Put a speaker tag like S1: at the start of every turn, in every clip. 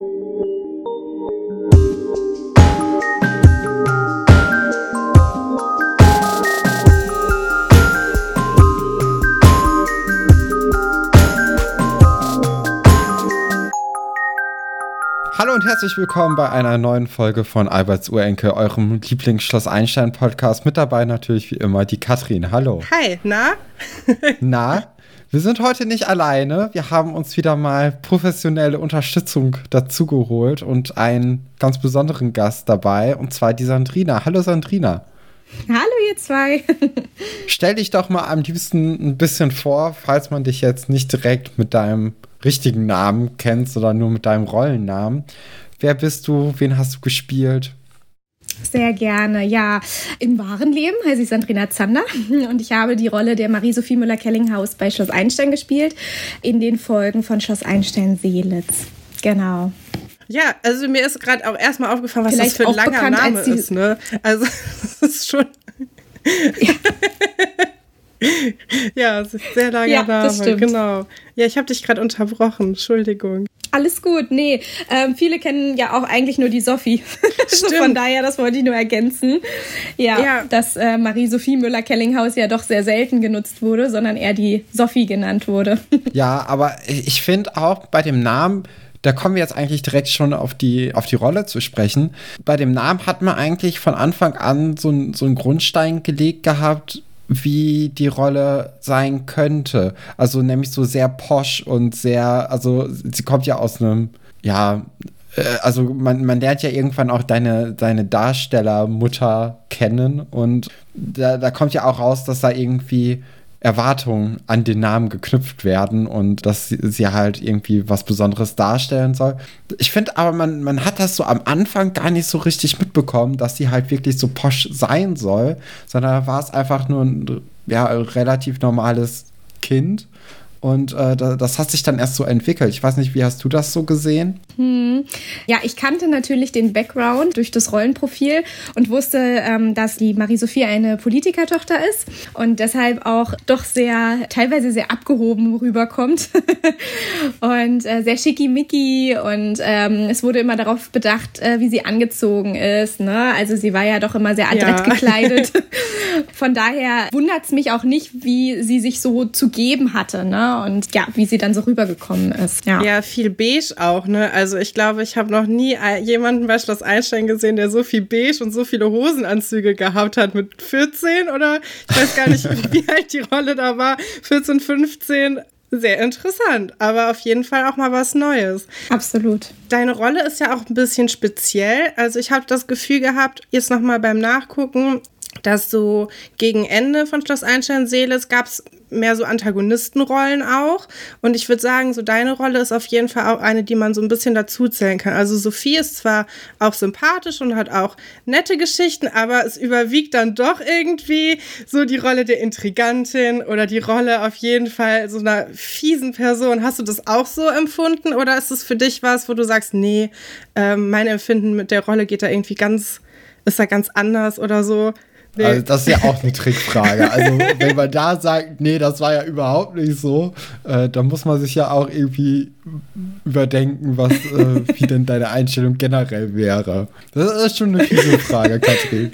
S1: Hallo und herzlich willkommen bei einer neuen Folge von Alberts Urenkel, eurem Lieblingsschloss Einstein Podcast. Mit dabei natürlich wie immer die Katrin. Hallo.
S2: Hi, na?
S1: na, wir sind heute nicht alleine. Wir haben uns wieder mal professionelle Unterstützung dazugeholt und einen ganz besonderen Gast dabei, und zwar die Sandrina. Hallo Sandrina.
S3: Hallo ihr zwei.
S1: Stell dich doch mal am liebsten ein bisschen vor, falls man dich jetzt nicht direkt mit deinem richtigen Namen kennst oder nur mit deinem Rollennamen. Wer bist du? Wen hast du gespielt?
S3: Sehr gerne, ja. Im wahren Leben heiße ich Sandrina Zander und ich habe die Rolle der Marie-Sophie Müller-Kellinghaus bei Schloss Einstein gespielt, in den Folgen von Schloss Einstein-Seelitz. Genau.
S2: Ja, also mir ist gerade auch erstmal aufgefallen, was Vielleicht das für ein langer Name ist, ne? Also, das ist schon. Ja. ja, sehr langer ja, Name. Genau. Ja, ich habe dich gerade unterbrochen. Entschuldigung.
S3: Alles gut. Nee, ähm, viele kennen ja auch eigentlich nur die Sophie. so von daher, das wollte ich nur ergänzen. Ja, ja. dass äh, Marie-Sophie Müller-Kellinghaus ja doch sehr selten genutzt wurde, sondern eher die Sophie genannt wurde.
S1: ja, aber ich finde auch bei dem Namen da kommen wir jetzt eigentlich direkt schon auf die, auf die Rolle zu sprechen. Bei dem Namen hat man eigentlich von Anfang an so, so einen Grundstein gelegt gehabt, wie die Rolle sein könnte. Also nämlich so sehr posch und sehr, also sie kommt ja aus einem, ja, äh, also man, man lernt ja irgendwann auch deine, deine Darstellermutter kennen und da, da kommt ja auch raus, dass da irgendwie Erwartungen an den Namen geknüpft werden und dass sie, sie halt irgendwie was Besonderes darstellen soll. Ich finde aber, man, man hat das so am Anfang gar nicht so richtig mitbekommen, dass sie halt wirklich so posch sein soll, sondern war es einfach nur ein ja, relativ normales Kind und äh, das hat sich dann erst so entwickelt. Ich weiß nicht, wie hast du das so gesehen?
S3: Hm. Ja, ich kannte natürlich den Background durch das Rollenprofil und wusste, ähm, dass die Marie-Sophie eine Politikertochter ist und deshalb auch doch sehr, teilweise sehr abgehoben rüberkommt und äh, sehr schickimicki und ähm, es wurde immer darauf bedacht, äh, wie sie angezogen ist. Ne? Also sie war ja doch immer sehr adrett ja. gekleidet. Von daher wundert es mich auch nicht, wie sie sich so zu geben hatte. Ne? Und ja, wie sie dann so rübergekommen ist. Ja,
S2: ja viel beige auch, ne? Also ich glaube, ich habe noch nie jemanden bei Schloss Einstein gesehen, der so viel beige und so viele Hosenanzüge gehabt hat mit 14 oder ich weiß gar nicht, wie alt die Rolle da war, 14, 15 sehr interessant, aber auf jeden Fall auch mal was Neues.
S3: Absolut.
S2: Deine Rolle ist ja auch ein bisschen speziell. Also ich habe das Gefühl gehabt, jetzt nochmal beim Nachgucken, dass so gegen Ende von Schloss Einstein-Seeles gab es mehr so Antagonistenrollen auch. Und ich würde sagen, so deine Rolle ist auf jeden Fall auch eine, die man so ein bisschen dazuzählen kann. Also Sophie ist zwar auch sympathisch und hat auch nette Geschichten, aber es überwiegt dann doch irgendwie so die Rolle der Intrigantin oder die Rolle auf jeden Fall so einer fiesen Person. Hast du das auch so empfunden oder ist es für dich was, wo du sagst, nee, äh, mein Empfinden mit der Rolle geht da irgendwie ganz, ist da ganz anders oder so?
S1: Nee. Also das ist ja auch eine Trickfrage. Also wenn man da sagt, nee, das war ja überhaupt nicht so, äh, dann muss man sich ja auch irgendwie überdenken, was äh, wie denn deine Einstellung generell wäre. Das ist schon eine fiese Frage, Katrin.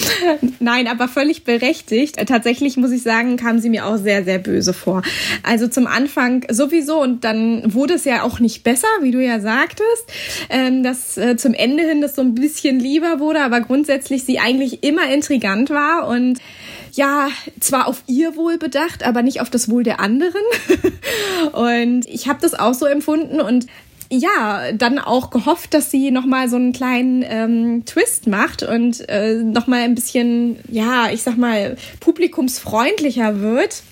S3: Nein, aber völlig berechtigt. Tatsächlich muss ich sagen, kam sie mir auch sehr, sehr böse vor. Also zum Anfang sowieso und dann wurde es ja auch nicht besser, wie du ja sagtest, ähm, dass äh, zum Ende hin das so ein bisschen lieber wurde, aber grundsätzlich sie eigentlich immer intrigant war und ja, zwar auf ihr Wohl bedacht, aber nicht auf das Wohl der anderen. und ich habe das auch so empfunden und ja, dann auch gehofft, dass sie nochmal so einen kleinen ähm, Twist macht und äh, nochmal ein bisschen, ja, ich sag mal, publikumsfreundlicher wird.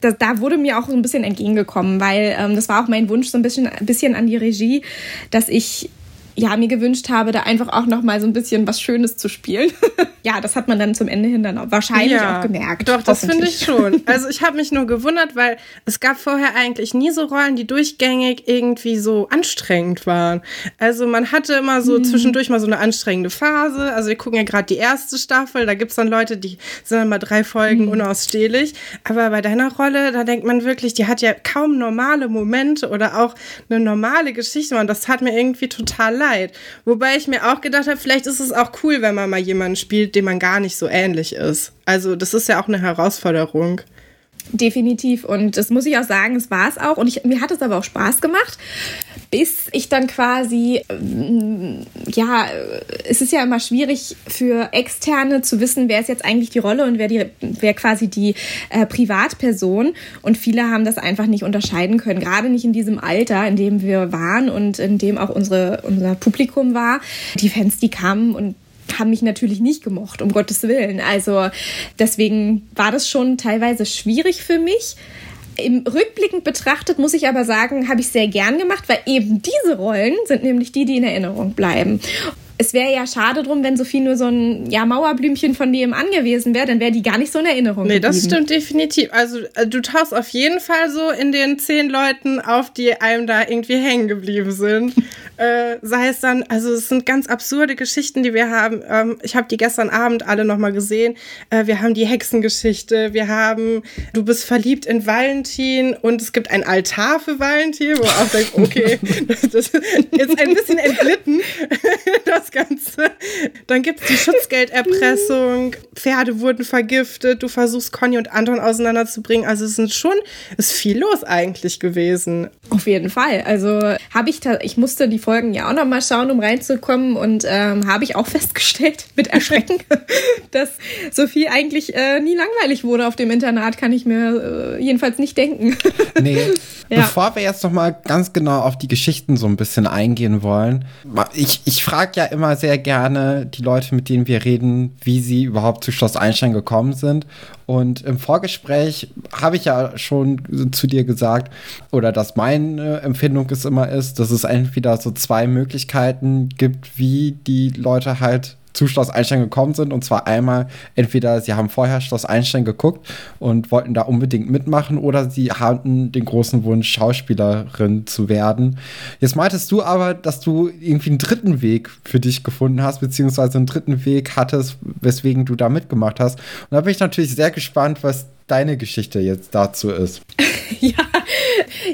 S3: Da, da wurde mir auch so ein bisschen entgegengekommen, weil ähm, das war auch mein Wunsch so ein bisschen, ein bisschen an die Regie, dass ich ja, mir gewünscht habe, da einfach auch noch mal so ein bisschen was Schönes zu spielen. ja, das hat man dann zum Ende hin dann auch wahrscheinlich ja, auch gemerkt.
S2: Doch, das finde ich schon. Also ich habe mich nur gewundert, weil es gab vorher eigentlich nie so Rollen, die durchgängig irgendwie so anstrengend waren. Also man hatte immer so hm. zwischendurch mal so eine anstrengende Phase. Also wir gucken ja gerade die erste Staffel, da gibt es dann Leute, die sind dann mal drei Folgen hm. unausstehlich. Aber bei deiner Rolle, da denkt man wirklich, die hat ja kaum normale Momente oder auch eine normale Geschichte. Und das hat mir irgendwie total leid. Wobei ich mir auch gedacht habe, vielleicht ist es auch cool, wenn man mal jemanden spielt, dem man gar nicht so ähnlich ist. Also das ist ja auch eine Herausforderung.
S3: Definitiv. Und das muss ich auch sagen, es war es auch. Und ich, mir hat es aber auch Spaß gemacht, bis ich dann quasi, ähm, ja, es ist ja immer schwierig für Externe zu wissen, wer ist jetzt eigentlich die Rolle und wer, die, wer quasi die äh, Privatperson. Und viele haben das einfach nicht unterscheiden können, gerade nicht in diesem Alter, in dem wir waren und in dem auch unsere, unser Publikum war. Die Fans, die kamen und haben mich natürlich nicht gemocht, um Gottes Willen. Also deswegen war das schon teilweise schwierig für mich. Im Rückblickend betrachtet muss ich aber sagen, habe ich sehr gern gemacht, weil eben diese Rollen sind nämlich die, die in Erinnerung bleiben es wäre ja schade drum, wenn Sophie nur so ein ja, Mauerblümchen von nebenan gewesen wäre, dann wäre die gar nicht so in Erinnerung.
S2: Nee, geblieben. das stimmt definitiv. Also äh, du tauchst auf jeden Fall so in den zehn Leuten auf, die einem da irgendwie hängen geblieben sind. äh, sei es dann, also es sind ganz absurde Geschichten, die wir haben. Ähm, ich habe die gestern Abend alle nochmal gesehen. Äh, wir haben die Hexengeschichte, wir haben Du bist verliebt in Valentin und es gibt ein Altar für Valentin, wo auch denkt, okay, das, das ist jetzt ein bisschen entglitten. das das Ganze. Dann gibt es die Schutzgelderpressung, Pferde wurden vergiftet, du versuchst Conny und Anton auseinanderzubringen. Also es ist schon, ist viel los eigentlich gewesen.
S3: Auf jeden Fall. Also habe ich, ich musste die Folgen ja auch noch mal schauen, um reinzukommen und ähm, habe ich auch festgestellt mit Erschrecken, dass Sophie eigentlich äh, nie langweilig wurde auf dem Internat, kann ich mir äh, jedenfalls nicht denken.
S1: nee. Ja. Bevor wir jetzt noch mal ganz genau auf die Geschichten so ein bisschen eingehen wollen, ich, ich frage ja immer sehr gerne die Leute, mit denen wir reden, wie sie überhaupt zu Schloss Einstein gekommen sind. Und im Vorgespräch habe ich ja schon zu dir gesagt, oder dass meine Empfindung es immer ist, dass es entweder so zwei Möglichkeiten gibt, wie die Leute halt zu Schloss Einstein gekommen sind. Und zwar einmal, entweder sie haben vorher Schloss Einstein geguckt und wollten da unbedingt mitmachen oder sie hatten den großen Wunsch, Schauspielerin zu werden. Jetzt meintest du aber, dass du irgendwie einen dritten Weg für dich gefunden hast, beziehungsweise einen dritten Weg hattest, weswegen du da mitgemacht hast. Und da bin ich natürlich sehr gespannt, was deine Geschichte jetzt dazu ist.
S3: ja,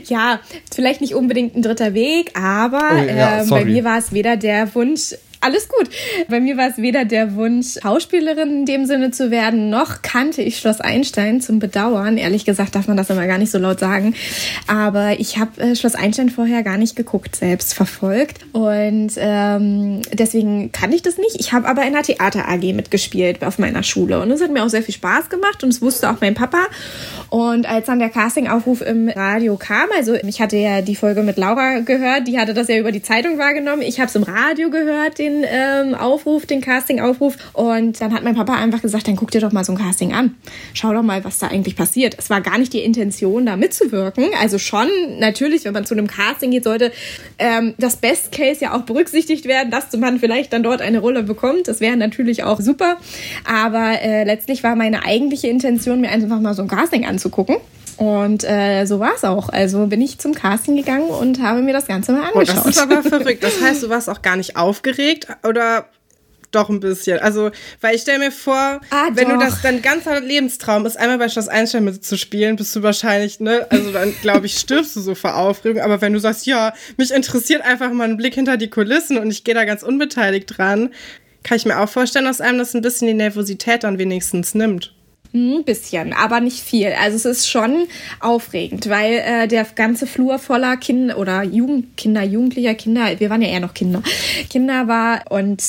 S3: ja, vielleicht nicht unbedingt ein dritter Weg, aber oh, ja, äh, bei mir war es weder der Wunsch, alles gut. Bei mir war es weder der Wunsch, Schauspielerin in dem Sinne zu werden, noch kannte ich Schloss Einstein zum Bedauern. Ehrlich gesagt darf man das immer gar nicht so laut sagen. Aber ich habe äh, Schloss Einstein vorher gar nicht geguckt, selbst verfolgt. Und ähm, deswegen kannte ich das nicht. Ich habe aber in der Theater AG mitgespielt auf meiner Schule. Und es hat mir auch sehr viel Spaß gemacht. Und es wusste auch mein Papa. Und als dann der Castingaufruf im Radio kam, also ich hatte ja die Folge mit Laura gehört, die hatte das ja über die Zeitung wahrgenommen. Ich habe es im Radio gehört, den den ähm, Aufruf, den Casting-Aufruf. Und dann hat mein Papa einfach gesagt, dann guck dir doch mal so ein Casting an. Schau doch mal, was da eigentlich passiert. Es war gar nicht die Intention, da mitzuwirken. Also schon, natürlich, wenn man zu einem Casting geht, sollte ähm, das Best Case ja auch berücksichtigt werden, dass man vielleicht dann dort eine Rolle bekommt. Das wäre natürlich auch super. Aber äh, letztlich war meine eigentliche Intention, mir einfach mal so ein Casting anzugucken. Und äh, so war es auch. Also bin ich zum Casting gegangen und habe mir das Ganze mal angeschaut.
S2: Oh, das ist aber verrückt. Das heißt, du warst auch gar nicht aufgeregt oder doch ein bisschen. Also, weil ich stelle mir vor, ah, wenn doch. du das dein ganzer Lebenstraum ist, einmal bei Schloss Einstein mitzuspielen, bist du wahrscheinlich, ne, also dann glaube ich, stirbst du so vor Aufregung. Aber wenn du sagst, ja, mich interessiert einfach mal ein Blick hinter die Kulissen und ich gehe da ganz unbeteiligt dran, kann ich mir auch vorstellen, dass einem das ein bisschen die Nervosität dann wenigstens nimmt.
S3: Ein bisschen, aber nicht viel. Also es ist schon aufregend, weil äh, der ganze Flur voller Kinder oder Jugendkinder, Jugendlicher Kinder, wir waren ja eher noch Kinder, Kinder war und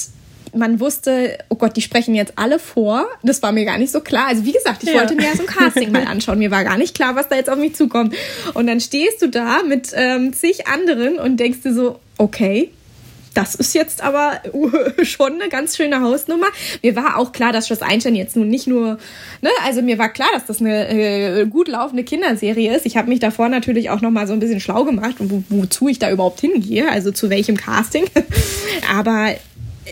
S3: man wusste, oh Gott, die sprechen jetzt alle vor. Das war mir gar nicht so klar. Also wie gesagt, ich ja. wollte mir so ein Casting mal anschauen. Mir war gar nicht klar, was da jetzt auf mich zukommt. Und dann stehst du da mit ähm, zig anderen und denkst dir so, okay, das ist jetzt aber schon eine ganz schöne Hausnummer. Mir war auch klar, dass Schloss Einstein jetzt nun nicht nur, ne, also mir war klar, dass das eine äh, gut laufende Kinderserie ist. Ich habe mich davor natürlich auch noch mal so ein bisschen schlau gemacht, wo, wozu ich da überhaupt hingehe, also zu welchem Casting. aber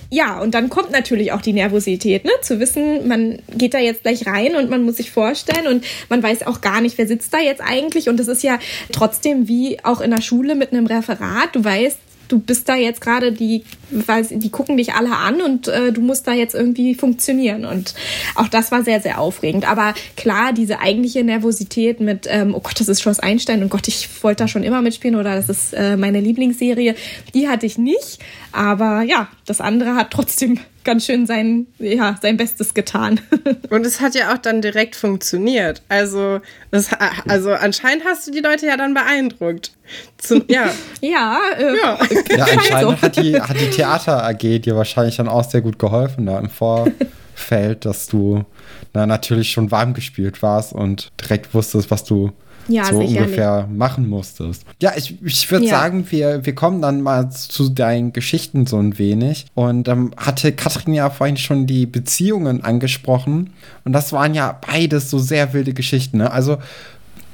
S3: ja, und dann kommt natürlich auch die Nervosität, ne? Zu wissen, man geht da jetzt gleich rein und man muss sich vorstellen und man weiß auch gar nicht, wer sitzt da jetzt eigentlich. Und das ist ja trotzdem wie auch in der Schule mit einem Referat. Du weißt, du bist da jetzt gerade, die, die gucken dich alle an und äh, du musst da jetzt irgendwie funktionieren. Und auch das war sehr, sehr aufregend. Aber klar, diese eigentliche Nervosität mit, ähm, oh Gott, das ist Schloss Einstein und Gott, ich wollte da schon immer mitspielen oder das ist äh, meine Lieblingsserie, die hatte ich nicht. Aber ja, das andere hat trotzdem ganz schön sein, ja, sein Bestes getan.
S2: Und es hat ja auch dann direkt funktioniert. Also, das, also anscheinend hast du die Leute ja dann beeindruckt. Zum, ja.
S3: ja, äh,
S1: ja. ja, anscheinend hat die, hat die Theater AG dir wahrscheinlich dann auch sehr gut geholfen da im Vorfeld, dass du na, natürlich schon warm gespielt warst und direkt wusstest, was du ja, so ungefähr machen musstest. Ja, ich, ich würde ja. sagen, wir, wir kommen dann mal zu deinen Geschichten so ein wenig. Und ähm, hatte Katrin ja vorhin schon die Beziehungen angesprochen. Und das waren ja beides so sehr wilde Geschichten. Ne? Also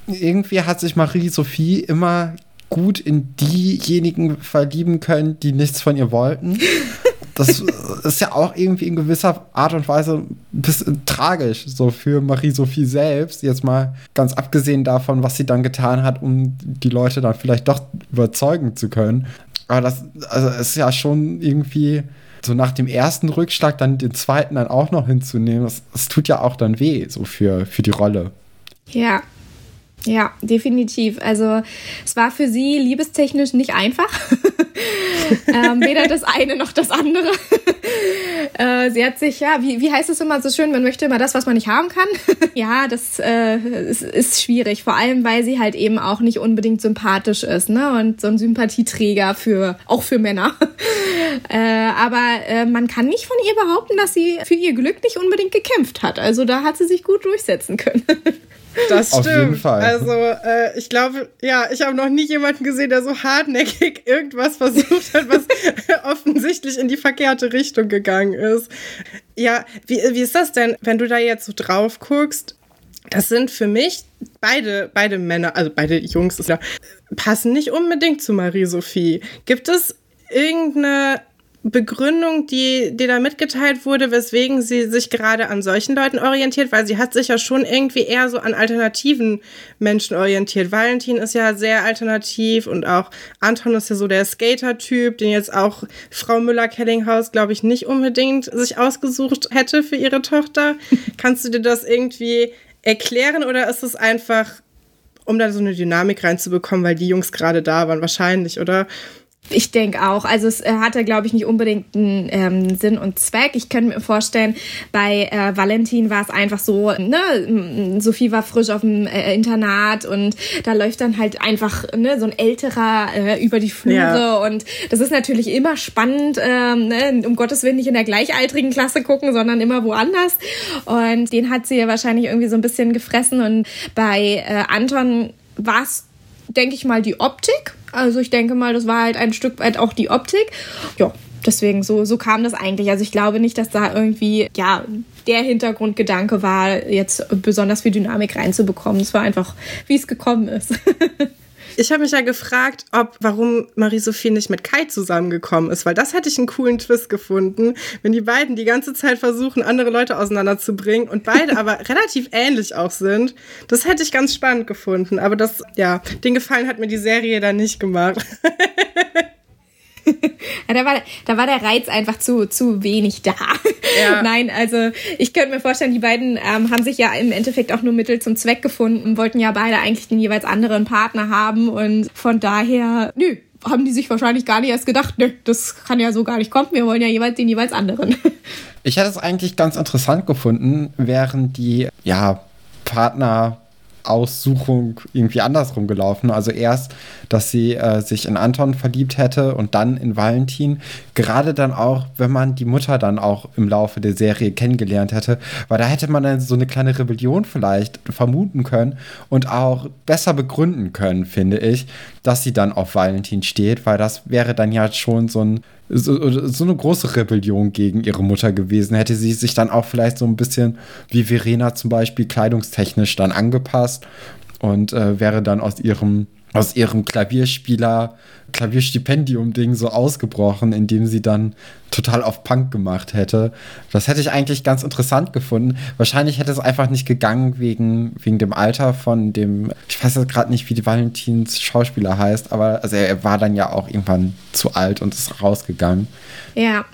S1: irgendwie hat sich Marie-Sophie immer gut in diejenigen verlieben können, die nichts von ihr wollten. Das ist ja auch irgendwie in gewisser Art und Weise ein bisschen tragisch, so für Marie-Sophie selbst. Jetzt mal ganz abgesehen davon, was sie dann getan hat, um die Leute dann vielleicht doch überzeugen zu können. Aber das also ist ja schon irgendwie so nach dem ersten Rückschlag dann den zweiten dann auch noch hinzunehmen. Das, das tut ja auch dann weh, so für, für die Rolle.
S3: Ja, ja, definitiv. Also es war für sie liebestechnisch nicht einfach. ähm, weder das eine noch das andere. äh, sie hat sich, ja, wie, wie heißt es immer so schön, man möchte immer das, was man nicht haben kann. ja, das äh, ist, ist schwierig, vor allem weil sie halt eben auch nicht unbedingt sympathisch ist, ne? Und so ein Sympathieträger für auch für Männer. äh, aber äh, man kann nicht von ihr behaupten, dass sie für ihr Glück nicht unbedingt gekämpft hat. Also da hat sie sich gut durchsetzen können.
S2: Das stimmt. Auf jeden Fall. Also äh, ich glaube, ja, ich habe noch nie jemanden gesehen, der so hartnäckig irgendwas versucht hat, was offensichtlich in die verkehrte Richtung gegangen ist. Ja, wie, wie ist das denn, wenn du da jetzt so drauf guckst? Das sind für mich beide, beide Männer, also beide Jungs, ist ja, passen nicht unbedingt zu Marie-Sophie. Gibt es irgendeine Begründung, die dir da mitgeteilt wurde, weswegen sie sich gerade an solchen Leuten orientiert, weil sie hat sich ja schon irgendwie eher so an alternativen Menschen orientiert. Valentin ist ja sehr alternativ und auch Anton ist ja so der Skater-Typ, den jetzt auch Frau Müller-Kellinghaus, glaube ich, nicht unbedingt sich ausgesucht hätte für ihre Tochter. Kannst du dir das irgendwie erklären oder ist es einfach, um da so eine Dynamik reinzubekommen, weil die Jungs gerade da waren, wahrscheinlich, oder?
S3: Ich denke auch. Also es äh, hatte, glaube ich, nicht unbedingt einen ähm, Sinn und Zweck. Ich könnte mir vorstellen, bei äh, Valentin war es einfach so, ne, Sophie war frisch auf dem äh, Internat und da läuft dann halt einfach ne, so ein älterer äh, über die Flure ja. und das ist natürlich immer spannend, ähm, ne, um Gottes Willen nicht in der gleichaltrigen Klasse gucken, sondern immer woanders. Und den hat sie ja wahrscheinlich irgendwie so ein bisschen gefressen und bei äh, Anton war es denke ich mal, die Optik. Also ich denke mal, das war halt ein Stück weit auch die Optik. Ja, deswegen so, so kam das eigentlich. Also ich glaube nicht, dass da irgendwie, ja, der Hintergrundgedanke war, jetzt besonders viel Dynamik reinzubekommen. Es war einfach, wie es gekommen ist.
S2: Ich habe mich ja gefragt, ob warum Marie-Sophie nicht mit Kai zusammengekommen ist, weil das hätte ich einen coolen Twist gefunden, wenn die beiden die ganze Zeit versuchen, andere Leute auseinanderzubringen und beide aber relativ ähnlich auch sind. Das hätte ich ganz spannend gefunden, aber das, ja, den Gefallen hat mir die Serie dann nicht gemacht.
S3: ja, da, war, da war der Reiz einfach zu, zu wenig da. Ja. Nein, also ich könnte mir vorstellen, die beiden ähm, haben sich ja im Endeffekt auch nur Mittel zum Zweck gefunden, wollten ja beide eigentlich den jeweils anderen Partner haben und von daher, nö, haben die sich wahrscheinlich gar nicht erst gedacht, nö, das kann ja so gar nicht kommen, wir wollen ja jeweils den jeweils anderen.
S1: Ich hätte es eigentlich ganz interessant gefunden, während die ja, Partner Aussuchung irgendwie andersrum gelaufen. Also erst, dass sie äh, sich in Anton verliebt hätte und dann in Valentin. Gerade dann auch, wenn man die Mutter dann auch im Laufe der Serie kennengelernt hätte, weil da hätte man dann so eine kleine Rebellion vielleicht vermuten können und auch besser begründen können, finde ich, dass sie dann auf Valentin steht, weil das wäre dann ja schon so ein so, so eine große Rebellion gegen ihre Mutter gewesen. Hätte sie sich dann auch vielleicht so ein bisschen wie Verena zum Beispiel kleidungstechnisch dann angepasst und äh, wäre dann aus ihrem aus ihrem Klavierspieler Klavierstipendium-Ding so ausgebrochen, indem sie dann total auf Punk gemacht hätte. Das hätte ich eigentlich ganz interessant gefunden. Wahrscheinlich hätte es einfach nicht gegangen wegen, wegen dem Alter von dem, ich weiß jetzt gerade nicht, wie die Valentins Schauspieler heißt, aber also er war dann ja auch irgendwann zu alt und ist rausgegangen.
S3: Ja.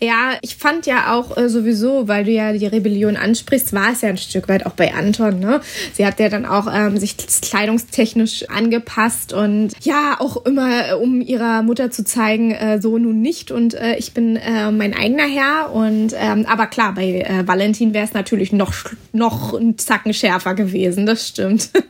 S3: Ja, ich fand ja auch äh, sowieso, weil du ja die Rebellion ansprichst, war es ja ein Stück weit auch bei Anton, ne? Sie hat ja dann auch ähm, sich kleidungstechnisch angepasst und ja, auch immer, äh, um ihrer Mutter zu zeigen, äh, so nun nicht. Und äh, ich bin äh, mein eigener Herr. Und ähm, aber klar, bei äh, Valentin wäre es natürlich noch, noch ein Zacken schärfer gewesen, das stimmt.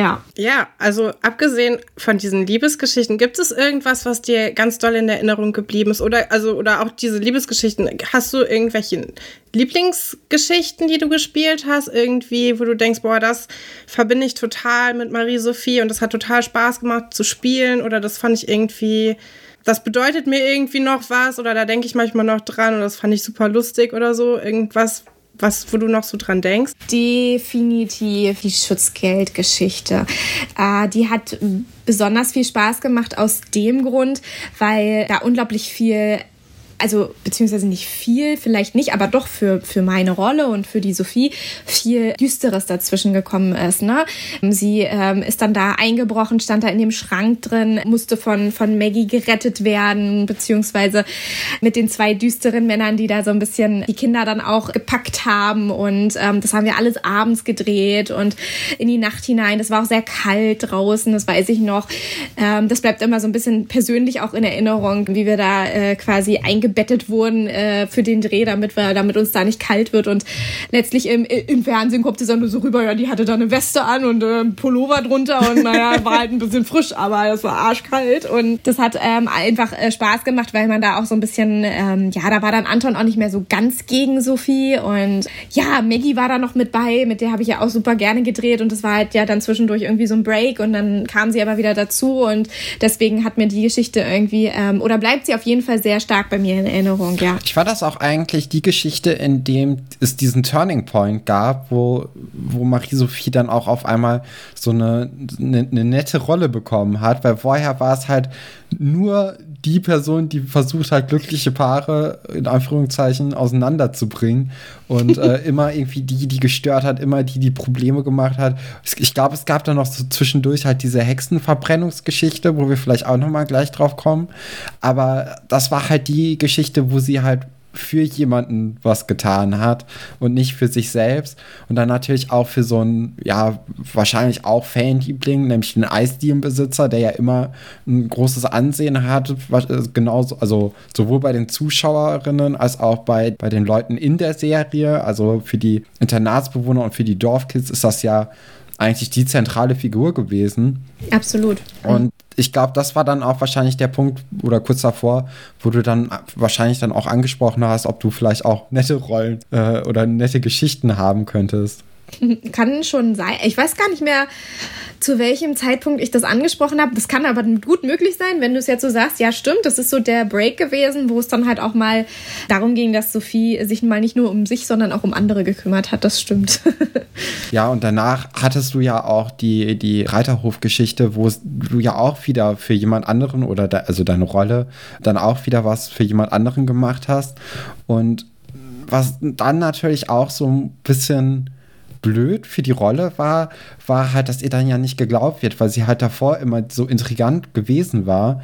S3: Ja.
S2: Ja, also abgesehen von diesen Liebesgeschichten, gibt es irgendwas, was dir ganz doll in Erinnerung geblieben ist? Oder, also, oder auch diese Liebesgeschichten, hast du irgendwelche Lieblingsgeschichten, die du gespielt hast? Irgendwie, wo du denkst, boah, das verbinde ich total mit Marie-Sophie und das hat total Spaß gemacht zu spielen oder das fand ich irgendwie das bedeutet mir irgendwie noch was oder da denke ich manchmal noch dran und das fand ich super lustig oder so. Irgendwas, was, wo du noch so dran denkst?
S3: Definitiv die Schutzgeldgeschichte. Äh, die hat besonders viel Spaß gemacht aus dem Grund, weil da unglaublich viel also beziehungsweise nicht viel, vielleicht nicht, aber doch für, für meine Rolle und für die Sophie viel Düsteres dazwischen gekommen ist. Ne? Sie ähm, ist dann da eingebrochen, stand da in dem Schrank drin, musste von, von Maggie gerettet werden, beziehungsweise mit den zwei düsteren Männern, die da so ein bisschen die Kinder dann auch gepackt haben. Und ähm, das haben wir alles abends gedreht und in die Nacht hinein. Das war auch sehr kalt draußen, das weiß ich noch. Ähm, das bleibt immer so ein bisschen persönlich auch in Erinnerung, wie wir da äh, quasi eingebrochen eingebettet wurden äh, für den Dreh, damit wir, damit uns da nicht kalt wird. Und letztlich im, im Fernsehen kommt es dann nur so rüber, ja, die hatte da eine Weste an und äh, Pullover drunter und naja, war halt ein bisschen frisch, aber das war arschkalt. Und das hat ähm, einfach äh, Spaß gemacht, weil man da auch so ein bisschen, ähm, ja, da war dann Anton auch nicht mehr so ganz gegen Sophie. Und ja, Maggie war da noch mit bei, mit der habe ich ja auch super gerne gedreht und das war halt ja dann zwischendurch irgendwie so ein Break und dann kam sie aber wieder dazu und deswegen hat mir die Geschichte irgendwie, ähm, oder bleibt sie auf jeden Fall sehr stark bei mir in Erinnerung, ja.
S1: Ich war das auch eigentlich die Geschichte, in dem es diesen Turning Point gab, wo, wo Marie-Sophie dann auch auf einmal so eine, eine, eine nette Rolle bekommen hat, weil vorher war es halt nur die Person, die versucht hat, glückliche Paare in Anführungszeichen auseinanderzubringen und äh, immer irgendwie die, die gestört hat, immer die, die Probleme gemacht hat. Ich glaube, es gab da noch so zwischendurch halt diese Hexenverbrennungsgeschichte, wo wir vielleicht auch noch mal gleich drauf kommen. Aber das war halt die Geschichte, wo sie halt für jemanden was getan hat und nicht für sich selbst. Und dann natürlich auch für so einen, ja, wahrscheinlich auch Fanliebling, nämlich den Eisdielenbesitzer, der ja immer ein großes Ansehen hat, äh, genauso, also sowohl bei den Zuschauerinnen als auch bei, bei den Leuten in der Serie. Also für die Internatsbewohner und für die Dorfkids ist das ja eigentlich die zentrale Figur gewesen.
S3: Absolut.
S1: Und ich glaube, das war dann auch wahrscheinlich der Punkt oder kurz davor, wo du dann wahrscheinlich dann auch angesprochen hast, ob du vielleicht auch nette Rollen äh, oder nette Geschichten haben könntest.
S3: Kann schon sein. Ich weiß gar nicht mehr, zu welchem Zeitpunkt ich das angesprochen habe. Das kann aber gut möglich sein, wenn du es jetzt so sagst. Ja, stimmt. Das ist so der Break gewesen, wo es dann halt auch mal darum ging, dass Sophie sich mal nicht nur um sich, sondern auch um andere gekümmert hat. Das stimmt.
S1: ja, und danach hattest du ja auch die, die Reiterhof-Geschichte, wo du ja auch wieder für jemand anderen oder de, also deine Rolle dann auch wieder was für jemand anderen gemacht hast. Und was dann natürlich auch so ein bisschen blöd für die Rolle war, war halt, dass ihr dann ja nicht geglaubt wird, weil sie halt davor immer so intrigant gewesen war.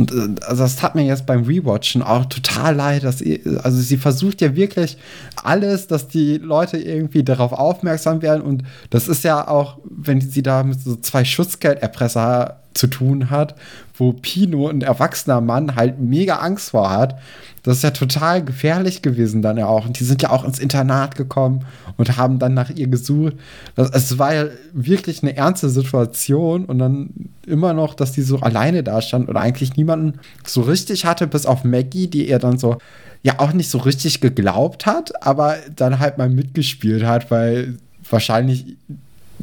S1: Und äh, also das tat mir jetzt beim Rewatchen auch total leid, dass ihr, also sie versucht ja wirklich alles, dass die Leute irgendwie darauf aufmerksam werden und das ist ja auch, wenn sie da mit so zwei Schutzgelderpresser zu tun hat, wo Pino, ein erwachsener Mann, halt mega Angst vor hat. Das ist ja total gefährlich gewesen dann ja auch. Und die sind ja auch ins Internat gekommen und haben dann nach ihr gesucht. Das, es war ja wirklich eine ernste Situation und dann immer noch, dass die so alleine da stand oder eigentlich niemanden so richtig hatte, bis auf Maggie, die ihr dann so ja auch nicht so richtig geglaubt hat, aber dann halt mal mitgespielt hat, weil wahrscheinlich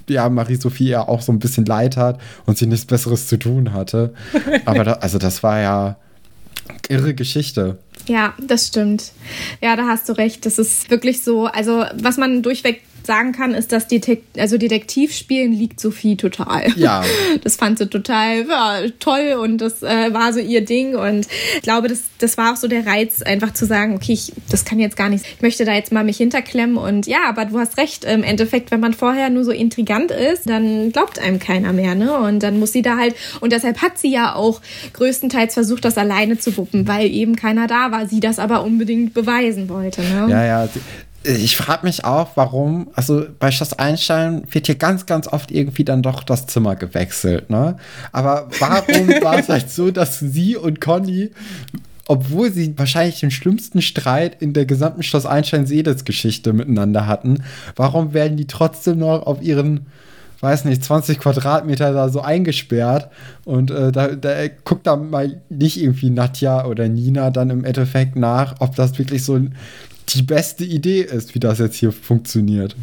S1: ja, Marie-Sophie ja auch so ein bisschen leid hat und sie nichts Besseres zu tun hatte. Aber da, also das war ja irre Geschichte.
S3: Ja, das stimmt. Ja, da hast du recht. Das ist wirklich so. Also, was man durchweg sagen kann, ist, dass Detek also Detektivspielen liegt Sophie total.
S1: Ja.
S3: Das fand sie total ja, toll und das äh, war so ihr Ding. Und ich glaube, das, das war auch so der Reiz, einfach zu sagen, okay, ich, das kann jetzt gar nicht, ich möchte da jetzt mal mich hinterklemmen. Und ja, aber du hast recht, im Endeffekt, wenn man vorher nur so intrigant ist, dann glaubt einem keiner mehr. Ne? Und dann muss sie da halt, und deshalb hat sie ja auch größtenteils versucht, das alleine zu wuppen, weil eben keiner da war, sie das aber unbedingt beweisen wollte. Ne?
S1: Ja, ja. Ich frage mich auch, warum, also bei Schloss Einstein wird hier ganz, ganz oft irgendwie dann doch das Zimmer gewechselt, ne? Aber warum war es halt so, dass sie und Conny, obwohl sie wahrscheinlich den schlimmsten Streit in der gesamten Schloss Einstein-Seeles-Geschichte miteinander hatten, warum werden die trotzdem noch auf ihren weiß nicht, 20 Quadratmeter da so eingesperrt und äh, da, da guckt da mal nicht irgendwie Nadja oder Nina dann im Endeffekt nach, ob das wirklich so die beste Idee ist, wie das jetzt hier funktioniert.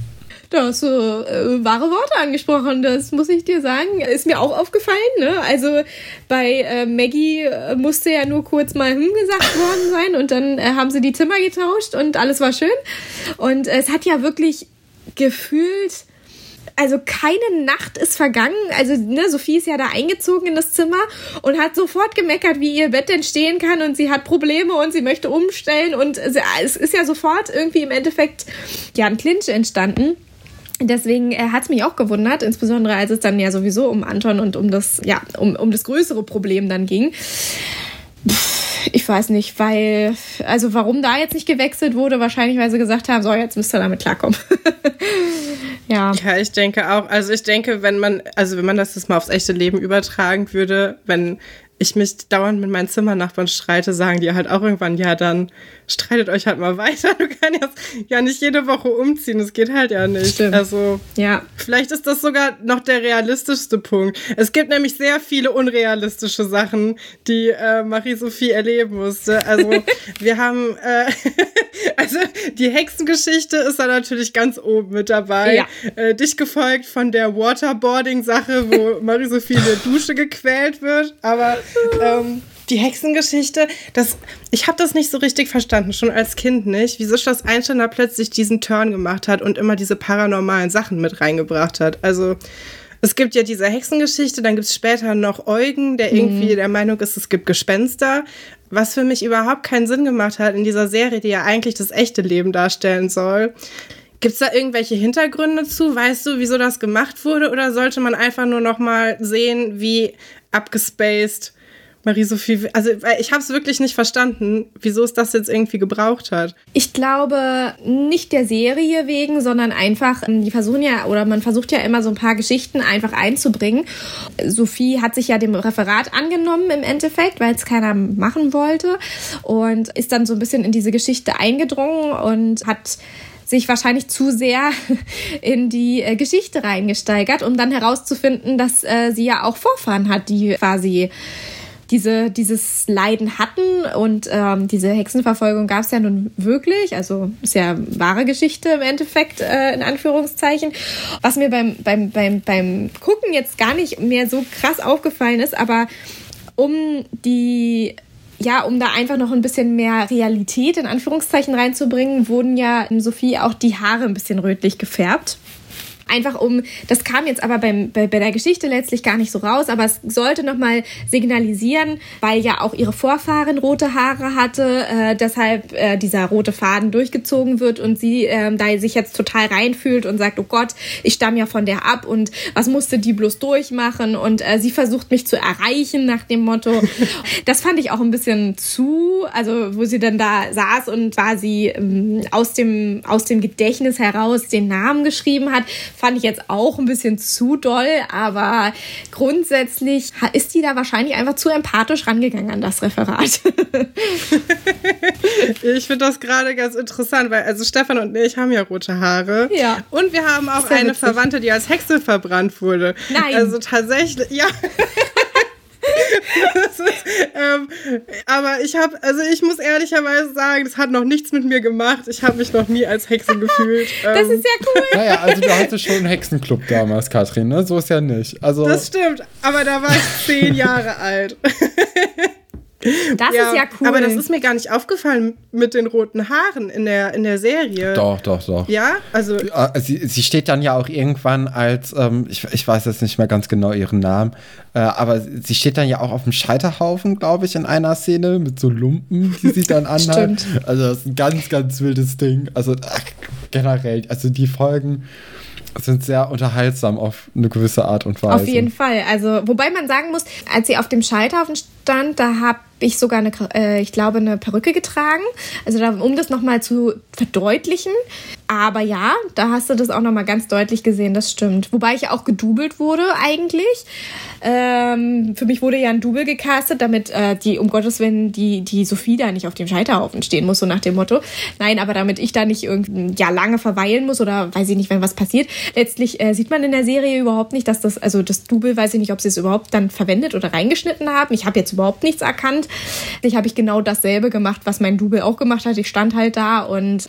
S3: Da hast du äh, wahre Worte angesprochen, das muss ich dir sagen. Ist mir auch aufgefallen. Ne? Also bei äh, Maggie äh, musste ja nur kurz mal hm gesagt worden sein und dann äh, haben sie die Zimmer getauscht und alles war schön. Und es hat ja wirklich gefühlt also keine Nacht ist vergangen. Also, ne, Sophie ist ja da eingezogen in das Zimmer und hat sofort gemeckert, wie ihr Bett denn stehen kann und sie hat Probleme und sie möchte umstellen und es ist ja sofort irgendwie im Endeffekt ja ein Clinch entstanden. Deswegen äh, hat es mich auch gewundert, insbesondere als es dann ja sowieso um Anton und um das, ja, um, um das größere Problem dann ging. Ich weiß nicht, weil, also warum da jetzt nicht gewechselt wurde, wahrscheinlich, weil sie gesagt haben, so, jetzt müsst ihr damit klarkommen.
S2: ja. Ja, ich denke auch, also ich denke, wenn man, also wenn man das jetzt mal aufs echte Leben übertragen würde, wenn ich mich dauernd mit meinen Zimmernachbarn streite, sagen die halt auch irgendwann, ja, dann streitet euch halt mal weiter. Du kannst ja nicht jede Woche umziehen. Das geht halt ja nicht. Stimmt. Also, ja. Vielleicht ist das sogar noch der realistischste Punkt. Es gibt nämlich sehr viele unrealistische Sachen, die äh, Marie-Sophie erleben musste. Also, wir haben, äh, also, die Hexengeschichte ist da natürlich ganz oben mit dabei. Ja. Äh, dich gefolgt von der Waterboarding-Sache, wo Marie-Sophie in der Dusche gequält wird. Aber, ähm, die Hexengeschichte, das, ich habe das nicht so richtig verstanden, schon als Kind nicht, wieso Schloss Einstein da plötzlich diesen Turn gemacht hat und immer diese paranormalen Sachen mit reingebracht hat. Also es gibt ja diese Hexengeschichte, dann gibt es später noch Eugen, der irgendwie mhm. der Meinung ist, es gibt Gespenster, was für mich überhaupt keinen Sinn gemacht hat in dieser Serie, die ja eigentlich das echte Leben darstellen soll. Gibt es da irgendwelche Hintergründe zu? Weißt du, wieso das gemacht wurde? Oder sollte man einfach nur noch mal sehen, wie abgespaced Marie-Sophie, also ich habe es wirklich nicht verstanden, wieso es das jetzt irgendwie gebraucht hat.
S3: Ich glaube nicht der Serie wegen, sondern einfach, ähm, die versuchen ja, oder man versucht ja immer so ein paar Geschichten einfach einzubringen. Sophie hat sich ja dem Referat angenommen im Endeffekt, weil es keiner machen wollte und ist dann so ein bisschen in diese Geschichte eingedrungen und hat sich wahrscheinlich zu sehr in die äh, Geschichte reingesteigert, um dann herauszufinden, dass äh, sie ja auch Vorfahren hat, die quasi diese, dieses Leiden hatten. Und ähm, diese Hexenverfolgung gab es ja nun wirklich. Also ist ja wahre Geschichte im Endeffekt, äh, in Anführungszeichen. Was mir beim, beim, beim, beim Gucken jetzt gar nicht mehr so krass aufgefallen ist, aber um die ja, um da einfach noch ein bisschen mehr Realität in Anführungszeichen reinzubringen, wurden ja Sophie auch die Haare ein bisschen rötlich gefärbt. Einfach um, das kam jetzt aber beim, bei, bei der Geschichte letztlich gar nicht so raus, aber es sollte nochmal signalisieren, weil ja auch ihre Vorfahren rote Haare hatte, äh, deshalb äh, dieser rote Faden durchgezogen wird und sie äh, da sich jetzt total reinfühlt und sagt, oh Gott, ich stamme ja von der ab und was musste die bloß durchmachen und äh, sie versucht mich zu erreichen nach dem Motto. Das fand ich auch ein bisschen zu, also wo sie dann da saß und quasi ähm, aus, dem, aus dem Gedächtnis heraus den Namen geschrieben hat, fand ich jetzt auch ein bisschen zu doll, aber grundsätzlich ist die da wahrscheinlich einfach zu empathisch rangegangen an das Referat.
S2: ich finde das gerade ganz interessant, weil also Stefan und ich haben ja rote Haare.
S3: Ja.
S2: Und wir haben auch eine witzig. Verwandte, die als Hexe verbrannt wurde.
S3: Nein.
S2: Also tatsächlich, ja. ist, ähm, aber ich habe, also ich muss ehrlicherweise sagen, das hat noch nichts mit mir gemacht. Ich habe mich noch nie als Hexe gefühlt.
S3: Ähm, das ist ja cool.
S1: Naja, also du hattest schon einen Hexenclub damals, Katrin, ne? So ist ja nicht. Also
S2: das stimmt, aber da war ich zehn Jahre alt.
S3: Das ja, ist ja cool.
S2: Aber das ist mir gar nicht aufgefallen mit den roten Haaren in der, in der Serie.
S1: Doch, doch, doch.
S2: Ja, also.
S1: Sie, sie steht dann ja auch irgendwann als, ähm, ich, ich weiß jetzt nicht mehr ganz genau ihren Namen, äh, aber sie steht dann ja auch auf dem Scheiterhaufen, glaube ich, in einer Szene mit so Lumpen, die sie dann anhat. Stimmt. Also das ist ein ganz, ganz wildes Ding. Also ach, generell, also die Folgen sind sehr unterhaltsam auf eine gewisse Art und Weise.
S3: Auf jeden Fall. Also, wobei man sagen muss, als sie auf dem Scheiterhaufen stand, da habe ich sogar eine, äh, ich glaube, eine Perücke getragen. Also, da, um das nochmal zu verdeutlichen. Aber ja, da hast du das auch nochmal ganz deutlich gesehen, das stimmt. Wobei ich auch gedoubelt wurde eigentlich. Ähm, für mich wurde ja ein Double gecastet, damit äh, die, um Gottes Willen, die, die Sophie da nicht auf dem Scheiterhaufen stehen muss, so nach dem Motto. Nein, aber damit ich da nicht irgendwie ja, lange verweilen muss oder weiß ich nicht, wenn was passiert. Letztlich äh, sieht man in der Serie überhaupt nicht, dass das, also das Double, weiß ich nicht, ob sie es überhaupt dann verwendet oder reingeschnitten haben. Ich habe jetzt überhaupt nichts erkannt. Ich habe ich genau dasselbe gemacht, was mein Double auch gemacht hat. Ich stand halt da und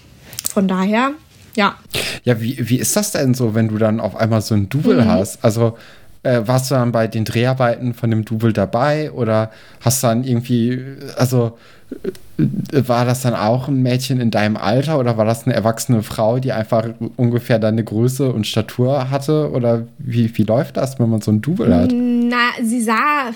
S3: von daher ja.
S1: Ja, wie, wie ist das denn so, wenn du dann auf einmal so ein Double mhm. hast? Also äh, warst du dann bei den Dreharbeiten von dem Double dabei oder hast du dann irgendwie, also äh, war das dann auch ein Mädchen in deinem Alter oder war das eine erwachsene Frau, die einfach ungefähr deine Größe und Statur hatte? Oder wie, wie läuft das, wenn man so ein Double hat?
S3: Na, sie sah,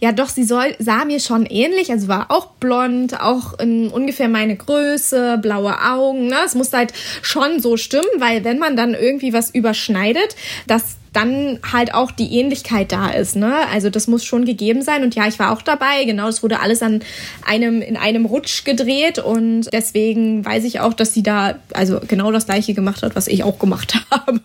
S3: ja doch, sie soll, sah mir schon ähnlich, also war auch blond, auch ungefähr meine Größe, blaue Augen. Ne? Es muss halt schon so stimmen, weil wenn man dann irgendwie was überschneidet, das dann halt auch die Ähnlichkeit da ist. Ne? Also das muss schon gegeben sein. Und ja, ich war auch dabei. Genau, es wurde alles an einem, in einem Rutsch gedreht. Und deswegen weiß ich auch, dass sie da also genau das gleiche gemacht hat, was ich auch gemacht habe.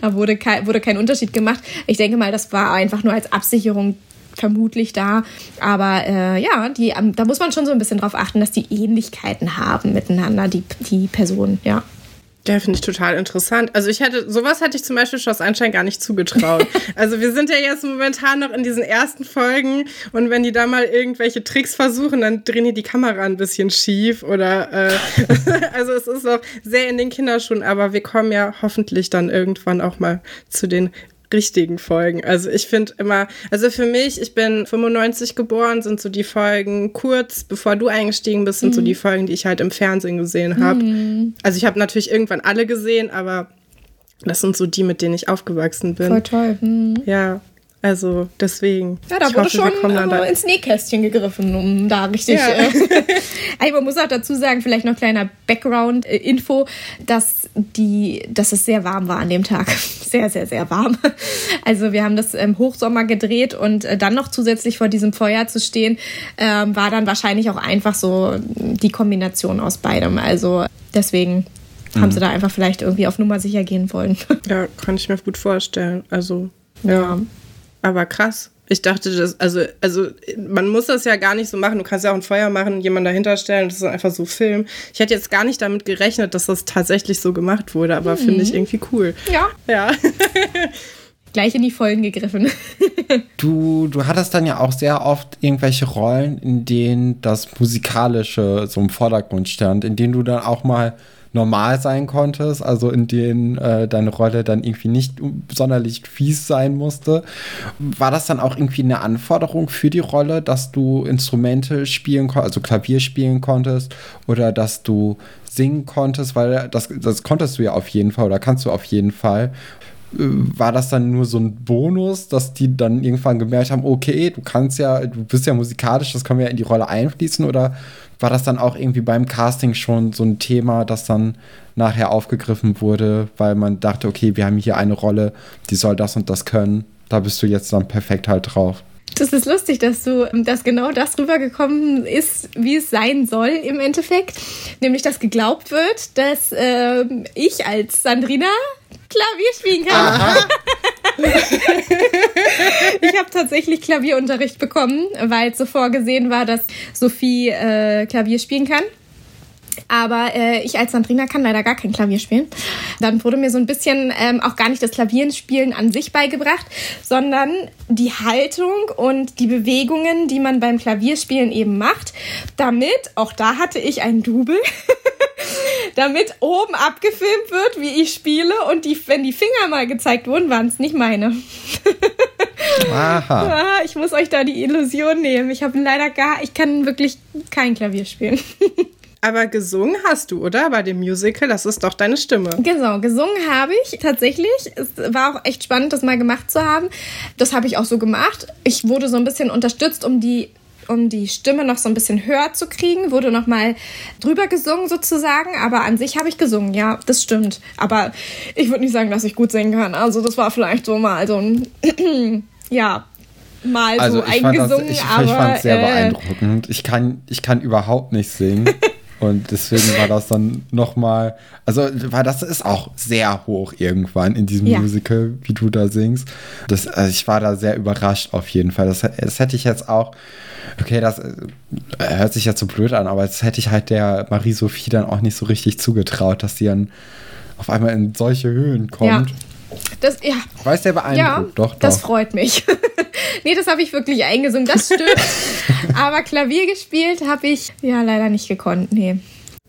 S3: da wurde kein, wurde kein Unterschied gemacht. Ich denke mal, das war einfach nur als Absicherung vermutlich da. Aber äh, ja, die, ähm, da muss man schon so ein bisschen drauf achten, dass die Ähnlichkeiten haben miteinander, die, die Personen, ja.
S2: Ja, finde ich total interessant. Also ich hätte, sowas hätte ich zum Beispiel Schloss Einstein gar nicht zugetraut. also wir sind ja jetzt momentan noch in diesen ersten Folgen und wenn die da mal irgendwelche Tricks versuchen, dann drehen die die Kamera ein bisschen schief oder äh, also es ist noch sehr in den Kinderschuhen, aber wir kommen ja hoffentlich dann irgendwann auch mal zu den richtigen Folgen. Also ich finde immer, also für mich, ich bin 95 geboren, sind so die Folgen kurz, bevor du eingestiegen bist, sind mhm. so die Folgen, die ich halt im Fernsehen gesehen habe. Mhm. Also ich habe natürlich irgendwann alle gesehen, aber das sind so die, mit denen ich aufgewachsen bin.
S3: Voll toll. Mhm.
S2: Ja. Also deswegen.
S3: Ja, da wurde hoffe, schon äh, ins Nähkästchen gegriffen, um da richtig. Ja. Äh, man muss auch dazu sagen, vielleicht noch kleiner Background-Info, dass die, dass es sehr warm war an dem Tag. Sehr, sehr, sehr warm. Also wir haben das im Hochsommer gedreht und äh, dann noch zusätzlich vor diesem Feuer zu stehen, ähm, war dann wahrscheinlich auch einfach so die Kombination aus beidem. Also deswegen mhm. haben sie da einfach vielleicht irgendwie auf Nummer sicher gehen wollen.
S2: Ja, kann ich mir gut vorstellen. Also ja. ja. Aber krass. Ich dachte, das, also, also man muss das ja gar nicht so machen. Du kannst ja auch ein Feuer machen, jemanden dahinter stellen das ist einfach so filmen. Ich hätte jetzt gar nicht damit gerechnet, dass das tatsächlich so gemacht wurde, aber mhm. finde ich irgendwie cool.
S3: Ja.
S2: Ja.
S3: Gleich in die Vollen gegriffen.
S1: du, du hattest dann ja auch sehr oft irgendwelche Rollen, in denen das Musikalische so im Vordergrund stand, in denen du dann auch mal normal sein konntest, also in denen äh, deine Rolle dann irgendwie nicht sonderlich fies sein musste. War das dann auch irgendwie eine Anforderung für die Rolle, dass du Instrumente spielen konntest, also Klavier spielen konntest oder dass du singen konntest, weil das, das konntest du ja auf jeden Fall oder kannst du auf jeden Fall äh, war das dann nur so ein Bonus, dass die dann irgendwann gemerkt haben, okay, du kannst ja, du bist ja musikalisch, das kann ja in die Rolle einfließen oder war das dann auch irgendwie beim Casting schon so ein Thema, das dann nachher aufgegriffen wurde, weil man dachte, okay, wir haben hier eine Rolle, die soll das und das können. Da bist du jetzt dann perfekt halt drauf.
S3: Das ist lustig, dass du, dass genau das rübergekommen ist, wie es sein soll im Endeffekt. Nämlich, dass geglaubt wird, dass äh, ich als Sandrina Klavier spielen kann. ich habe tatsächlich Klavierunterricht bekommen, weil es so vorgesehen war, dass Sophie äh, Klavier spielen kann. Aber äh, ich als Sandrina kann leider gar kein Klavier spielen. Dann wurde mir so ein bisschen ähm, auch gar nicht das Klavierspielen an sich beigebracht, sondern die Haltung und die Bewegungen, die man beim Klavierspielen eben macht, damit, auch da hatte ich ein Double, damit oben abgefilmt wird, wie ich spiele und die, wenn die Finger mal gezeigt wurden, waren es nicht meine.
S1: Aha.
S3: Ah, ich muss euch da die Illusion nehmen. Ich habe leider gar, ich kann wirklich kein Klavier spielen.
S2: Aber gesungen hast du, oder? Bei dem Musical, das ist doch deine Stimme.
S3: Genau, gesungen habe ich tatsächlich. Es war auch echt spannend, das mal gemacht zu haben. Das habe ich auch so gemacht. Ich wurde so ein bisschen unterstützt, um die um die Stimme noch so ein bisschen höher zu kriegen, wurde noch mal drüber gesungen sozusagen, aber an sich habe ich gesungen, ja, das stimmt. Aber ich würde nicht sagen, dass ich gut singen kann. Also das war vielleicht so mal so ein, ja, mal
S1: Also
S3: so
S1: ich fand, das,
S3: eingesungen,
S1: ich,
S3: aber
S1: ich fand sehr
S3: äh,
S1: beeindruckend. Ich kann, ich kann überhaupt nicht singen. Und deswegen war das dann nochmal, also, weil das ist auch sehr hoch irgendwann in diesem
S3: Ja.
S1: Musical, wie du da singst. Das, also ich war da sehr überrascht auf jeden Fall. Das, das hätte ich jetzt auch, okay, das äh, hört sich jetzt so blöd an, aber das hätte ich halt der Marie-Sophie dann auch nicht so richtig zugetraut, dass sie dann auf einmal in solche Höhen kommt.
S3: Das, ja,
S1: ich sehr beeindruckt,
S3: Ja,
S1: doch,
S3: das
S1: doch.
S3: freut mich. nee, das habe ich wirklich eingesungen, das stimmt. Aber Klavier gespielt habe ich ja leider nicht gekonnt, nee.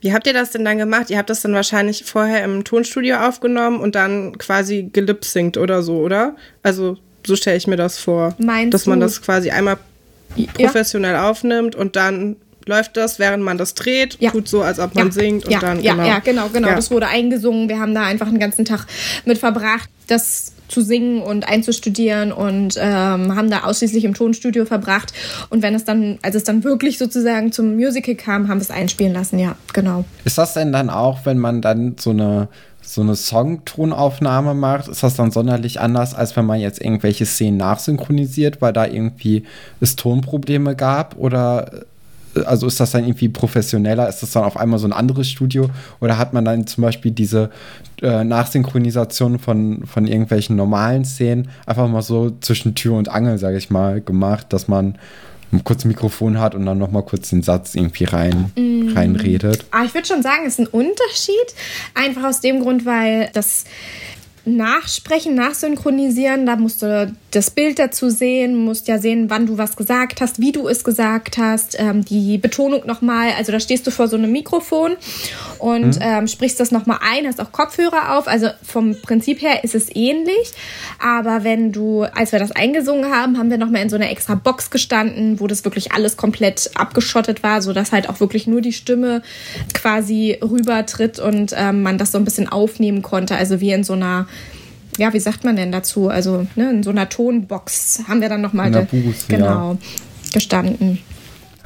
S2: Wie habt ihr das denn dann gemacht? Ihr habt das dann wahrscheinlich vorher im Tonstudio aufgenommen und dann quasi gelipsingt oder so, oder? Also so stelle ich mir das vor.
S3: Meinst
S2: dass man
S3: du-
S2: das quasi einmal professionell aufnimmt und dann läuft das, während man das dreht,
S3: Ja.
S2: tut so, als ob man
S3: ja,
S2: singt und
S3: ja,
S2: dann
S3: ja,
S2: genau.
S3: ja, genau, genau.
S2: Ja.
S3: Das wurde eingesungen. Wir haben da einfach einen ganzen Tag mit verbracht, das zu singen und einzustudieren und ähm, haben da ausschließlich im Tonstudio verbracht. Und wenn es dann, als es dann wirklich sozusagen zum Musical kam, haben wir es einspielen lassen. Ja, genau.
S1: Ist das denn dann auch, wenn man dann so eine so eine Songtonaufnahme macht, ist das dann sonderlich anders, als wenn man jetzt irgendwelche Szenen nachsynchronisiert, weil da irgendwie es Tonprobleme gab? Oder also ist das dann irgendwie professioneller? Ist das dann auf einmal so ein anderes Studio? Oder hat man dann zum Beispiel diese äh, Nachsynchronisation von, von irgendwelchen normalen Szenen einfach mal so zwischen Tür und Angel, sage ich mal, gemacht, dass man kurz ein Mikrofon hat und dann noch mal kurz den Satz irgendwie rein, reinredet?
S3: Ah, ich würde schon sagen, es ist ein Unterschied. Einfach aus dem Grund, weil das Nachsprechen, Nachsynchronisieren, da musst du das Bild dazu sehen, musst ja sehen, wann du was gesagt hast, wie du es gesagt hast, ähm, die Betonung nochmal, also da stehst du vor so einem Mikrofon und ähm, sprichst das nochmal ein, hast auch Kopfhörer auf, also vom Prinzip her ist es ähnlich, aber wenn du, als wir das eingesungen haben, haben wir nochmal in so einer extra Box gestanden, wo das wirklich alles komplett abgeschottet war, sodass halt auch wirklich nur die Stimme quasi rübertritt und ähm, man das so ein bisschen aufnehmen konnte, also wie in so einer ja, wie sagt man denn dazu? Also ne, in so einer Tonbox haben wir dann nochmal
S1: einer Booth, ja.
S3: genau gestanden.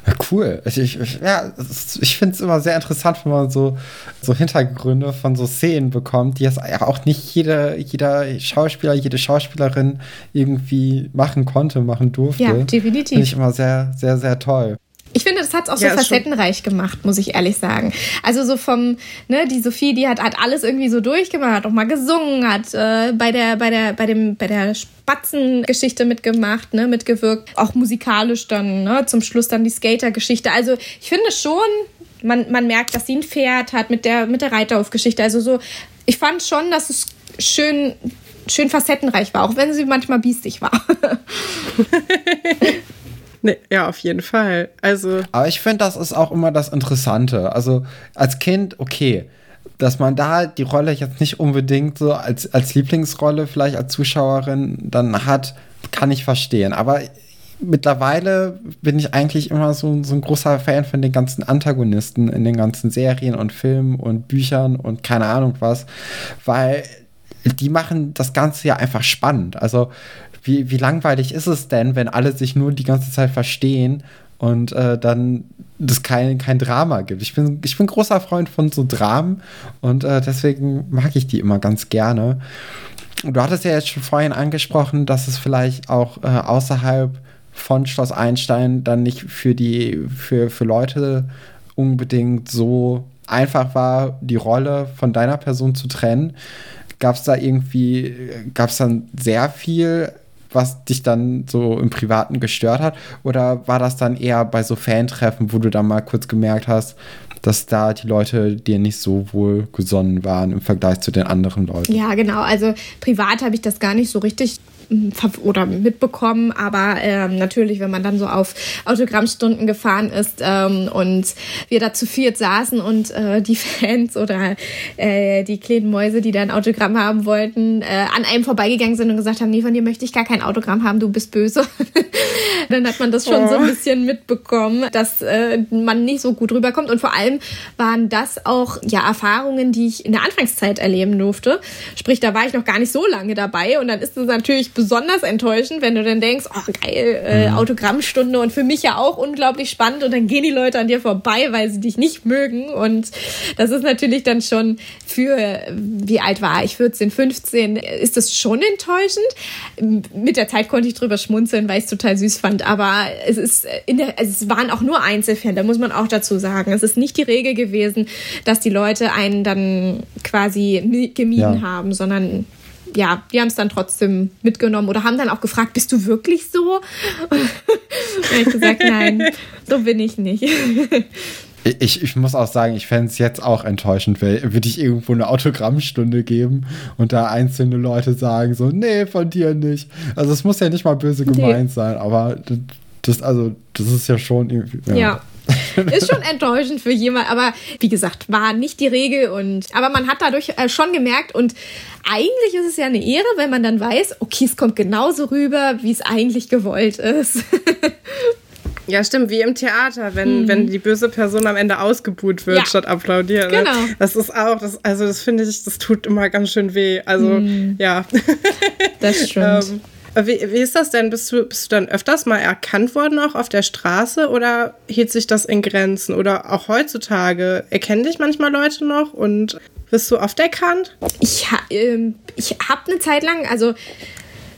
S1: Ja, cool. Ich, ich, ja, es ich finde es immer sehr interessant, wenn man so, so Hintergründe von so Szenen bekommt, die jetzt ja auch nicht jeder, jeder Schauspieler, jede Schauspielerin irgendwie machen konnte, machen durfte.
S3: Ja, definitiv.
S1: Finde ich immer sehr, sehr, sehr toll.
S3: Ich finde, das hat es auch so
S2: Ja, schon-
S3: facettenreich gemacht, muss ich ehrlich sagen. Also so vom, ne, die Sophie, die hat, hat alles irgendwie so durchgemacht, hat auch mal gesungen, hat äh, bei der, bei der, bei dem, bei der Spatzengeschichte mitgemacht, ne, mitgewirkt, auch musikalisch dann, ne, zum Schluss dann die Skater-Geschichte. Also ich finde schon, man, man merkt, dass sie ein Pferd hat mit der, mit der Reiterhofgeschichte. Also so, ich fand schon, dass es schön, schön facettenreich war, auch wenn sie manchmal biestig war.
S2: Nee, ja, auf jeden Fall. Also,
S1: Aber ich finde, das ist auch immer das Interessante. Also als Kind, okay, dass man da die Rolle jetzt nicht unbedingt so als, als Lieblingsrolle vielleicht als Zuschauerin dann hat, kann ich verstehen. Aber mittlerweile bin ich eigentlich immer so, so ein großer Fan von den ganzen Antagonisten in den ganzen Serien und Filmen und Büchern und keine Ahnung was, weil die machen das Ganze ja einfach spannend. Also wie, wie langweilig ist es denn, wenn alle sich nur die ganze Zeit verstehen und äh, dann das kein, kein Drama gibt. Ich bin, ich bin großer Freund von so Dramen und äh, deswegen mag ich die immer ganz gerne. Du hattest ja jetzt schon vorhin angesprochen, dass es vielleicht auch äh, außerhalb von Schloss Einstein dann nicht für die, für, für Leute unbedingt so einfach war, die Rolle von deiner Person zu trennen. Gab es da irgendwie, gab es dann sehr viel, was dich dann so im Privaten gestört hat? Oder war das dann eher bei so Fantreffen, wo du dann mal kurz gemerkt hast, dass da die Leute dir nicht so wohl gesonnen waren im Vergleich zu den anderen Leuten?
S3: Ja, genau. Also privat habe ich das gar nicht so richtig oder mitbekommen, aber ähm, natürlich, wenn man dann so auf Autogrammstunden gefahren ist ähm, und wir da zu viert saßen und äh, die Fans oder äh, die kleinen Mäuse, die da ein Autogramm haben wollten, äh, an einem vorbeigegangen sind und gesagt haben, nee, von dir möchte ich gar kein Autogramm haben, du bist böse. dann hat man das schon oh. so ein bisschen mitbekommen, dass äh, man nicht so gut rüberkommt und vor allem waren das auch ja Erfahrungen, die ich in der Anfangszeit erleben durfte. Sprich, da war ich noch gar nicht so lange dabei und dann ist es natürlich besonders enttäuschend, wenn du dann denkst, oh geil, äh, mhm. Autogrammstunde und für mich ja auch unglaublich spannend und dann gehen die Leute an dir vorbei, weil sie dich nicht mögen und das ist natürlich dann schon für, wie alt war ich, 14, 15, ist das schon enttäuschend. Mit der Zeit konnte ich drüber schmunzeln, weil ich es total süß fand, aber es ist in der, es waren auch nur Einzelfälle, da muss man auch dazu sagen. Es ist nicht die Regel gewesen, dass die Leute einen dann quasi gemieden ja. haben, sondern ja, die haben es dann trotzdem mitgenommen oder haben dann auch gefragt, bist du wirklich so? Und ich gesagt, nein, so bin ich nicht.
S1: Ich, ich muss auch sagen, ich fände es jetzt auch enttäuschend, würde ich irgendwo eine Autogrammstunde geben und da einzelne Leute sagen so, nee, von dir nicht. Also es muss ja nicht mal böse gemeint nee. sein, aber das, also, das ist ja schon irgendwie.
S3: Ja. ja. ist schon enttäuschend für jemand, aber wie gesagt, war nicht die Regel und aber man hat dadurch äh, schon gemerkt und eigentlich ist es ja eine Ehre, wenn man dann weiß, okay, es kommt genauso rüber, wie es eigentlich gewollt ist.
S2: Ja, stimmt, wie im Theater, wenn, mhm. wenn die böse Person am Ende ausgebuht wird, ja. statt applaudiert. Ne? Genau. Das ist auch, das, also das finde ich, das tut immer ganz schön weh. Also, mhm. ja.
S3: Das stimmt.
S2: ähm, wie, wie ist das denn? Bist du, bist du dann öfters mal erkannt worden auch auf der Straße oder hielt sich das in Grenzen? Oder auch heutzutage erkennen dich manchmal Leute noch und wirst du oft erkannt?
S3: Ich, ähm, ich habe eine Zeit lang, also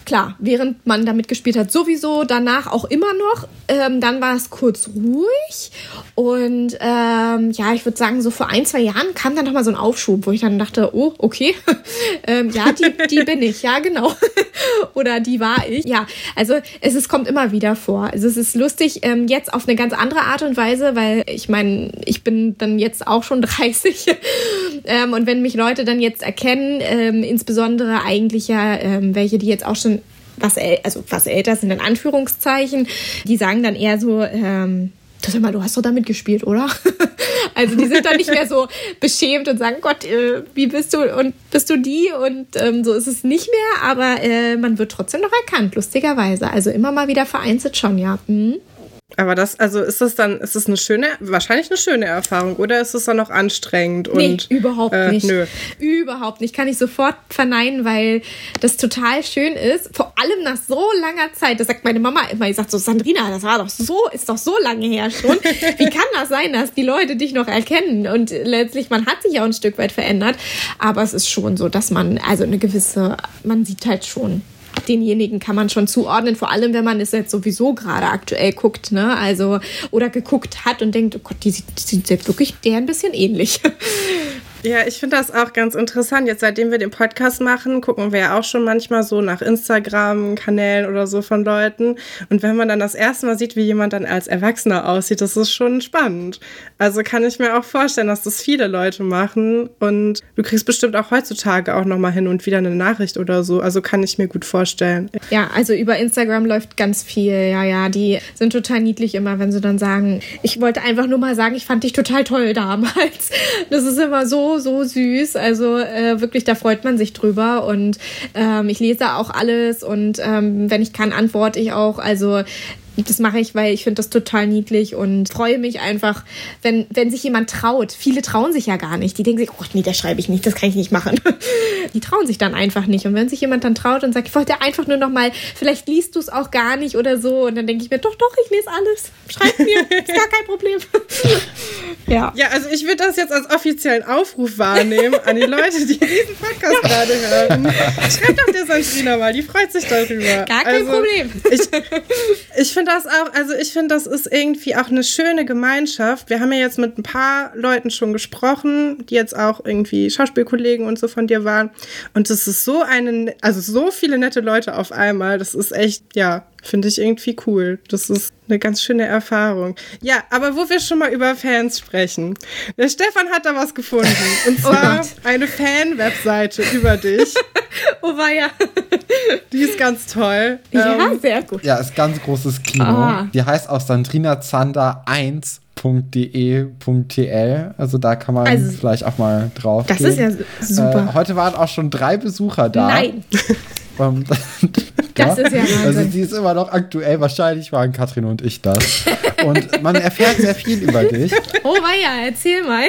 S3: klar, während man damit gespielt hat, sowieso, danach auch immer noch. Ähm, dann war es kurz ruhig und ähm, ja, ich würde sagen, so vor ein, zwei Jahren kam dann nochmal so ein Aufschub, wo ich dann dachte, oh, okay, ähm, ja, die, die bin ich, ja, genau. Oder die war ich. Ja, also es, es kommt immer wieder vor. Also es ist lustig, ähm, jetzt auf eine ganz andere Art und Weise, weil ich meine, ich bin dann jetzt auch schon 30 ähm, und wenn mich Leute dann jetzt erkennen, ähm, insbesondere eigentlich ja ähm, welche, die jetzt auch schon was, also was älter sind, in Anführungszeichen, die sagen dann eher so, ähm, sag mal, du hast doch damit gespielt, oder? also die sind dann nicht mehr so beschämt und sagen, Gott, äh, wie bist du und bist du die? Und ähm, so ist es nicht mehr, aber äh, man wird trotzdem noch erkannt, lustigerweise. Also immer mal wieder vereinzelt schon, ja. Mhm.
S2: Aber das, also ist das dann, ist das eine schöne, wahrscheinlich eine schöne Erfahrung oder ist es dann noch anstrengend?
S3: Und, nee, überhaupt äh, nicht. Nö. Überhaupt nicht. Kann ich sofort verneinen, weil das total schön ist. Vor allem nach so langer Zeit. Das sagt meine Mama immer. Ich sagt so, Sandrina, das war doch so, ist doch so lange her schon. Wie kann das sein, dass die Leute dich noch erkennen? Und letztlich, man hat sich auch ein Stück weit verändert. Aber es ist schon so, dass man, also eine gewisse, man sieht halt schon, denjenigen kann man schon zuordnen, vor allem wenn man es jetzt sowieso gerade aktuell guckt, ne? Also, oder geguckt hat und denkt, oh Gott, die sieht, die sieht jetzt wirklich der ein bisschen ähnlich.
S2: Ja, ich finde das auch ganz interessant. Jetzt, seitdem wir den Podcast machen, gucken wir ja auch schon manchmal so nach Instagram-Kanälen oder so von Leuten. Und wenn man dann das erste Mal sieht, wie jemand dann als Erwachsener aussieht, das ist schon spannend. Also kann ich mir auch vorstellen, dass das viele Leute machen. Und du kriegst bestimmt auch heutzutage auch nochmal hin und wieder eine Nachricht oder so. Also kann ich mir gut vorstellen.
S3: Ja, also über Instagram läuft ganz viel. Ja, ja, die sind total niedlich immer, wenn sie dann sagen, ich wollte einfach nur mal sagen, ich fand dich total toll damals. Das ist immer so so, süß. Also äh, wirklich, da freut man sich drüber. Und ähm, ich lese auch alles und ähm, wenn ich kann, antworte ich auch. Also das mache ich, weil ich finde das total niedlich und freue mich einfach, wenn, wenn sich jemand traut. Viele trauen sich ja gar nicht. Die denken sich, oh nee, das schreibe ich nicht, das kann ich nicht machen. Die trauen sich dann einfach nicht. Und wenn sich jemand dann traut und sagt, ich wollte einfach nur noch mal, vielleicht liest du es auch gar nicht oder so. Und dann denke ich mir, doch, doch, ich lese alles. Schreib mir, ist gar kein Problem.
S2: ja. Ja, also ich würde das jetzt als offiziellen Aufruf wahrnehmen an die Leute, die diesen Podcast ja. gerade hören. Schreibt doch der Sandrina mal, die freut sich darüber.
S3: Gar kein also, Problem.
S2: Ich, ich finde finde das auch, also ich finde, das ist irgendwie auch eine schöne Gemeinschaft. Wir haben ja jetzt mit ein paar Leuten schon gesprochen, die jetzt auch irgendwie Schauspielkollegen und so von dir waren. Und es ist so eine, also so viele nette Leute auf einmal. Das ist echt, ja, finde ich irgendwie cool. Das ist eine ganz schöne Erfahrung. Ja, aber wo wir schon mal über Fans sprechen. Der Stefan hat da was gefunden. Und
S3: Oh
S2: zwar
S3: Gott.
S2: eine Fan-Webseite über dich.
S3: Oh weia.
S2: Die ist ganz toll.
S3: Ja,
S2: Ähm,
S3: sehr gut.
S1: Ja, ist ganz großes Kino.
S3: Ah.
S1: Die heißt auch sandrinazander1.de.tl. Also da kann man
S3: Also,
S1: vielleicht auch mal drauf.
S3: Das
S1: gehen.
S3: ist ja super.
S1: Äh, heute waren auch schon drei Besucher da.
S3: Nein,
S1: Ähm,
S3: Das ist ja Wahnsinn.
S1: Also die ist immer noch aktuell. Wahrscheinlich waren Katrin und ich das. Und man erfährt sehr viel über dich.
S3: oh weia, erzähl mal.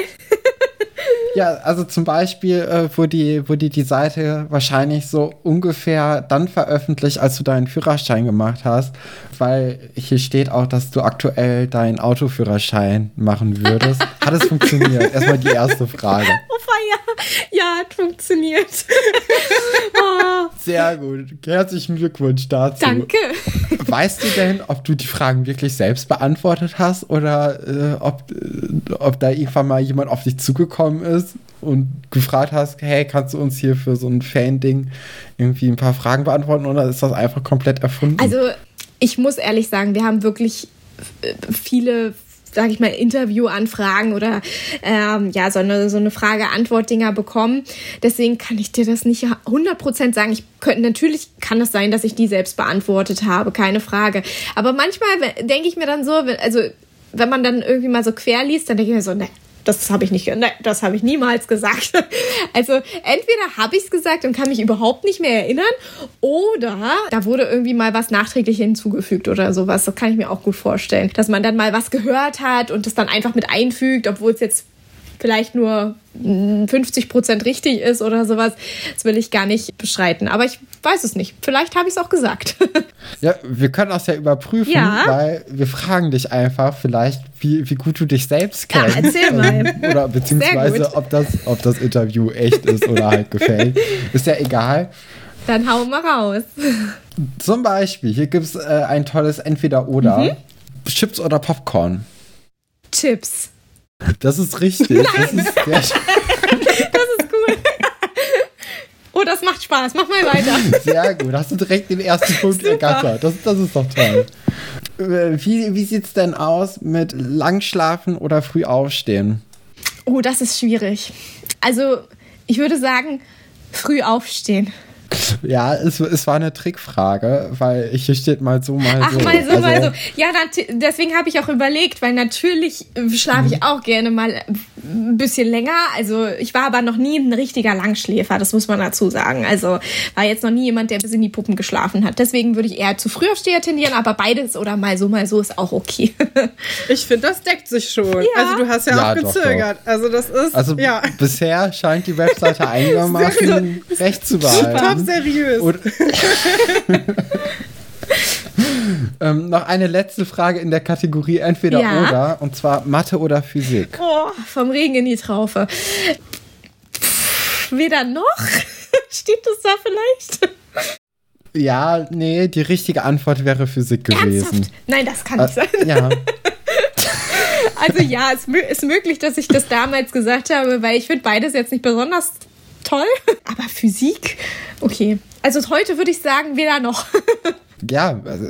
S1: Ja, also zum Beispiel äh, wurde, die, wurde die Seite wahrscheinlich so ungefähr dann veröffentlicht, als du deinen Führerschein gemacht hast, weil hier steht auch, dass du aktuell deinen Autoführerschein machen würdest. Hat es funktioniert? Erstmal die erste Frage.
S3: Oh weia. Ja, hat funktioniert. oh,
S1: Sehr gut. Herzlichen Glückwunsch dazu.
S3: danke.
S1: Weißt du denn, ob du die Fragen wirklich selbst beantwortet hast oder äh, ob, äh, ob da irgendwann mal jemand auf dich zugekommen ist und gefragt hast, hey, kannst du uns hier für so ein Fan-Ding irgendwie ein paar Fragen beantworten oder ist das einfach komplett erfunden?
S3: Also, ich muss ehrlich sagen, wir haben wirklich äh, viele, sag ich mal, Interviewanfragen oder ähm, ja, so eine, so eine Frage-Antwort-Dinger bekommen. Deswegen kann ich dir das nicht 100% sagen. Ich könnte, natürlich kann es sein, dass ich die selbst beantwortet habe, keine Frage. Aber manchmal denke ich mir dann so, also wenn man dann irgendwie mal so quer liest, dann denke ich mir so, ne, das habe ich nicht, ne, das habe ich niemals gesagt. Also entweder habe ich es gesagt und kann mich überhaupt nicht mehr erinnern, oder da wurde irgendwie mal was nachträglich hinzugefügt oder sowas. Das kann ich mir auch gut vorstellen, dass man dann mal was gehört hat und das dann einfach mit einfügt, obwohl es jetzt vielleicht nur mm, 50 Prozent richtig ist oder sowas. Das will ich gar nicht beschreiten. Aber ich weiß es nicht. Vielleicht habe ich es auch gesagt.
S1: ja, wir können das ja überprüfen,
S3: Ja.
S1: weil wir fragen dich einfach vielleicht, wie, wie gut du dich selbst
S3: Ja,
S1: kennst.
S3: erzähl mal.
S1: Oder beziehungsweise, ob das, ob das Interview echt ist oder halt gefällt. Ist ja egal.
S3: dann hau mal raus.
S1: Zum Beispiel, hier gibt es äh, ein tolles Entweder-Oder.
S3: Mhm.
S1: Chips oder Popcorn.
S3: Chips.
S1: Das ist richtig. Das ist sehr sch-
S3: Oh, das macht Spaß. Mach mal weiter.
S1: Sehr gut. Hast du direkt den ersten Punkt ergattert. Das, das ist doch toll. Äh, Wie, wie sieht es denn aus mit Langschlafen oder früh aufstehen?
S3: Oh, das ist schwierig. Also, ich würde sagen, früh aufstehen.
S1: Ja, es, es war eine Trickfrage, weil hier steht mal so, mal
S3: Ach,
S1: so.
S3: mal so,
S1: Also,
S3: mal so. Ja, deswegen habe ich auch überlegt, weil natürlich schlafe ich auch gerne mal ein bisschen länger. Also ich war aber noch nie ein richtiger Langschläfer, das muss man dazu sagen. Also war jetzt noch nie jemand, der bis in die Puppen geschlafen hat. Deswegen würde ich eher zu Frühaufsteher tendieren, aber beides oder mal so, mal so ist auch okay.
S2: Ich finde, das deckt sich schon.
S3: Ja.
S2: Also du hast ja,
S1: Ja,
S2: auch
S1: doch,
S2: gezögert. Also das ist
S1: also
S2: ja
S1: bisher scheint die Webseite einigermaßen recht zu
S2: top
S1: behalten.
S2: seriös.
S1: Und, ähm, noch eine letzte Frage in der Kategorie entweder
S3: Ja.
S1: oder, und zwar Mathe oder Physik.
S3: oh, vom Regen in die Traufe. Pff, Weder noch. Steht das da vielleicht?
S1: Ja, nee, die richtige Antwort wäre Physik gewesen.
S3: Ernsthaft? Nein, das kann nicht sein.
S1: Äh, ja,
S3: Also ja, es ist möglich, dass ich das damals gesagt habe, weil ich finde beides jetzt nicht besonders toll. Aber Physik, okay. Also heute würde ich sagen, weder noch.
S1: ja, also,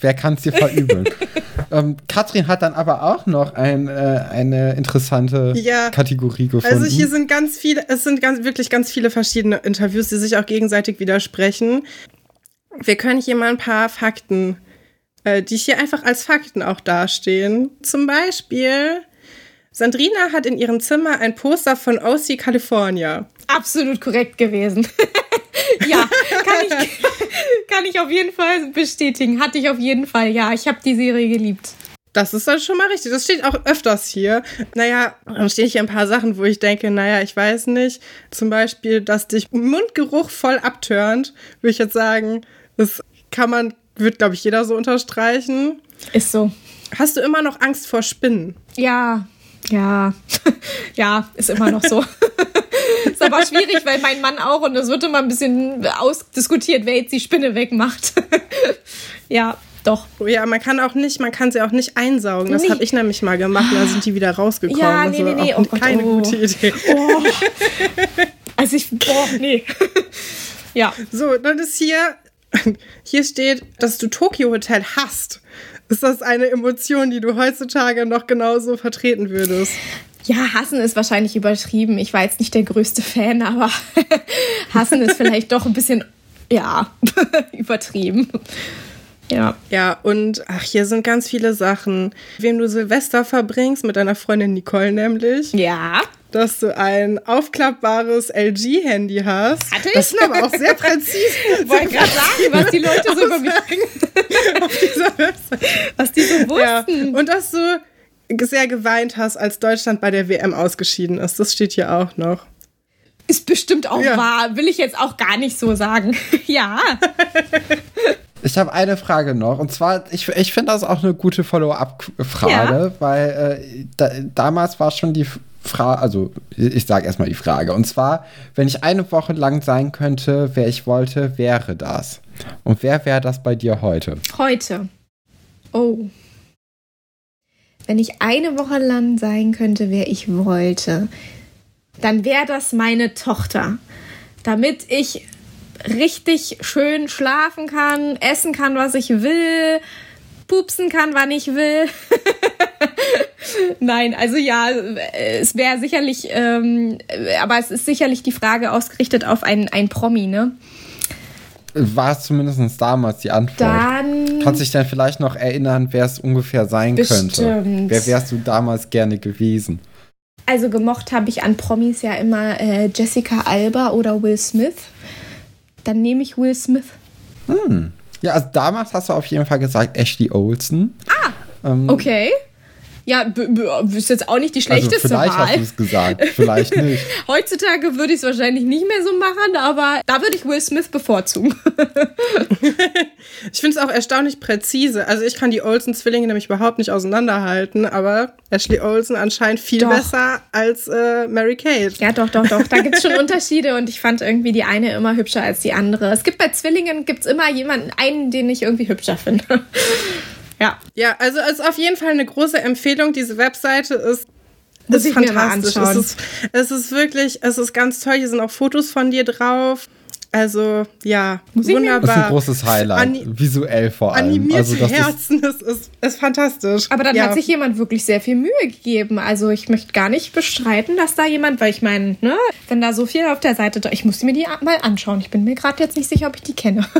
S1: wer kann es dir verübeln? ähm, Katrin hat dann aber auch noch ein, äh, eine interessante
S2: Ja.
S1: Kategorie gefunden.
S2: Also hier sind ganz viele, es sind ganz, wirklich ganz viele verschiedene Interviews, die sich auch gegenseitig widersprechen. Wir können hier mal ein paar Fakten, äh, die hier einfach als Fakten auch dastehen. Zum Beispiel, Sandrina hat in ihrem Zimmer ein Poster von OC California.
S3: Absolut korrekt gewesen. ja, kann ich, kann ich auf jeden Fall bestätigen. Hatte ich auf jeden Fall. Ja, ich habe die Serie geliebt.
S2: Das ist dann schon mal richtig. Das steht auch öfters hier. Naja, dann stehen hier ein paar Sachen, wo ich denke, naja, ich weiß nicht. Zum Beispiel, dass dich Mundgeruch voll abturnt, würde ich jetzt sagen, das kann man, wird, glaube ich, jeder so unterstreichen.
S3: Ist so.
S2: Hast du immer noch Angst vor Spinnen?
S3: Ja, ja, ja, ist immer noch so. Ist aber schwierig, weil mein Mann auch und es wird immer ein bisschen ausdiskutiert, wer jetzt die Spinne wegmacht. ja, doch.
S2: Ja, man kann auch nicht, man kann sie auch nicht einsaugen. Das
S3: Nee.
S2: habe ich nämlich mal gemacht und dann sind die wieder rausgekommen.
S3: Ja,
S2: das
S3: nee,
S2: war
S3: nee, nee. Oh Gott,
S2: keine
S3: oh.
S2: gute Idee.
S3: Oh. Also ich, boah, nee. ja.
S2: So, dann ist hier, hier steht, dass du Tokyo Hotel hast. Ist das eine Emotion, die du heutzutage noch genauso vertreten würdest?
S3: Ja, hassen ist wahrscheinlich übertrieben. Ich war jetzt nicht der größte Fan, aber hassen ist vielleicht doch ein bisschen, ja, übertrieben. Ja.
S2: Ja, und ach, hier sind ganz viele Sachen. Wem du Silvester verbringst, mit deiner Freundin Nicole nämlich.
S3: Ja.
S2: Dass du ein aufklappbares LG-Handy hast.
S3: Hatte ich?
S2: Das sind aber auch sehr präzise.
S3: Wollte gerade sagen, was die Leute so über mich
S2: auf dieser Website.
S3: was die so
S2: Ja.
S3: wussten.
S2: Und dass du sehr geweint hast, als Deutschland bei der WM ausgeschieden ist. Das steht hier auch noch.
S3: Ist bestimmt auch
S2: Ja.
S3: wahr. Will ich jetzt auch gar nicht so sagen. ja.
S1: Ich habe eine Frage noch. Und zwar, ich, ich finde das auch eine gute Follow-up-Frage, weil äh, da, damals war schon die Frage, also ich sage erstmal die Frage. Und zwar, wenn ich eine Woche lang sein könnte, wer ich wollte, wäre das. Und wer wäre das bei dir heute?
S3: Heute. Oh. Wenn ich eine Woche lang sein könnte, wer ich wollte, dann wäre das meine Tochter. Damit ich richtig schön schlafen kann, essen kann, was ich will, pupsen kann, wann ich will. Nein, also ja, es wäre sicherlich, ähm, aber es ist sicherlich die Frage ausgerichtet auf ein, ein Promi, ne?
S1: War es zumindest damals die Antwort?
S3: Dann.
S1: Kannst dich dann vielleicht noch erinnern, wer es ungefähr sein könnte?
S3: Bestimmt.
S1: Wer wärst du damals gerne gewesen?
S3: Also gemocht habe ich an Promis ja immer äh, Jessica Alba oder Will Smith. Dann nehme ich Will Smith.
S1: Ja, also damals hast du auf jeden Fall gesagt Ashley Olsen. Ähm,
S3: Okay. Ja, ist jetzt auch nicht die
S1: Also
S3: schlechteste
S1: vielleicht hast du
S3: Wahl.
S1: es gesagt, vielleicht nicht.
S3: Heutzutage würde ich es wahrscheinlich nicht mehr so machen, aber da würde ich Will Smith bevorzugen.
S2: Ich finde es auch erstaunlich präzise. Also ich kann die Olsen-Zwillinge nämlich überhaupt nicht auseinanderhalten, aber Ashley Olsen anscheinend viel
S3: Doch.
S2: besser als äh, Mary Kate.
S3: ja, doch, doch, doch. Da gibt es schon Unterschiede und ich fand irgendwie die eine immer hübscher als die andere. Es gibt bei Zwillingen gibt's immer jemanden, einen, den ich irgendwie hübscher finde. Ja.
S2: Ja, also es ist auf jeden Fall eine große Empfehlung. Diese Webseite ist ist fantastisch. Es ist, es ist wirklich, es ist ganz toll. Hier sind auch Fotos von dir drauf. Also ja,
S3: Muss
S2: wunderbar.
S1: Das ist ein großes Highlight,
S2: Ani-
S1: visuell vor allem.
S2: Animierte
S1: Also das ist,
S2: Herzen, das ist, ist fantastisch.
S3: Aber dann
S2: ja.
S3: hat sich jemand wirklich sehr viel Mühe gegeben. Also ich möchte gar nicht bestreiten, dass da jemand, weil ich meine, ne, wenn da so viel auf der Seite, da- ich muss mir die mal anschauen. Ich bin mir gerade jetzt nicht sicher, ob ich die kenne.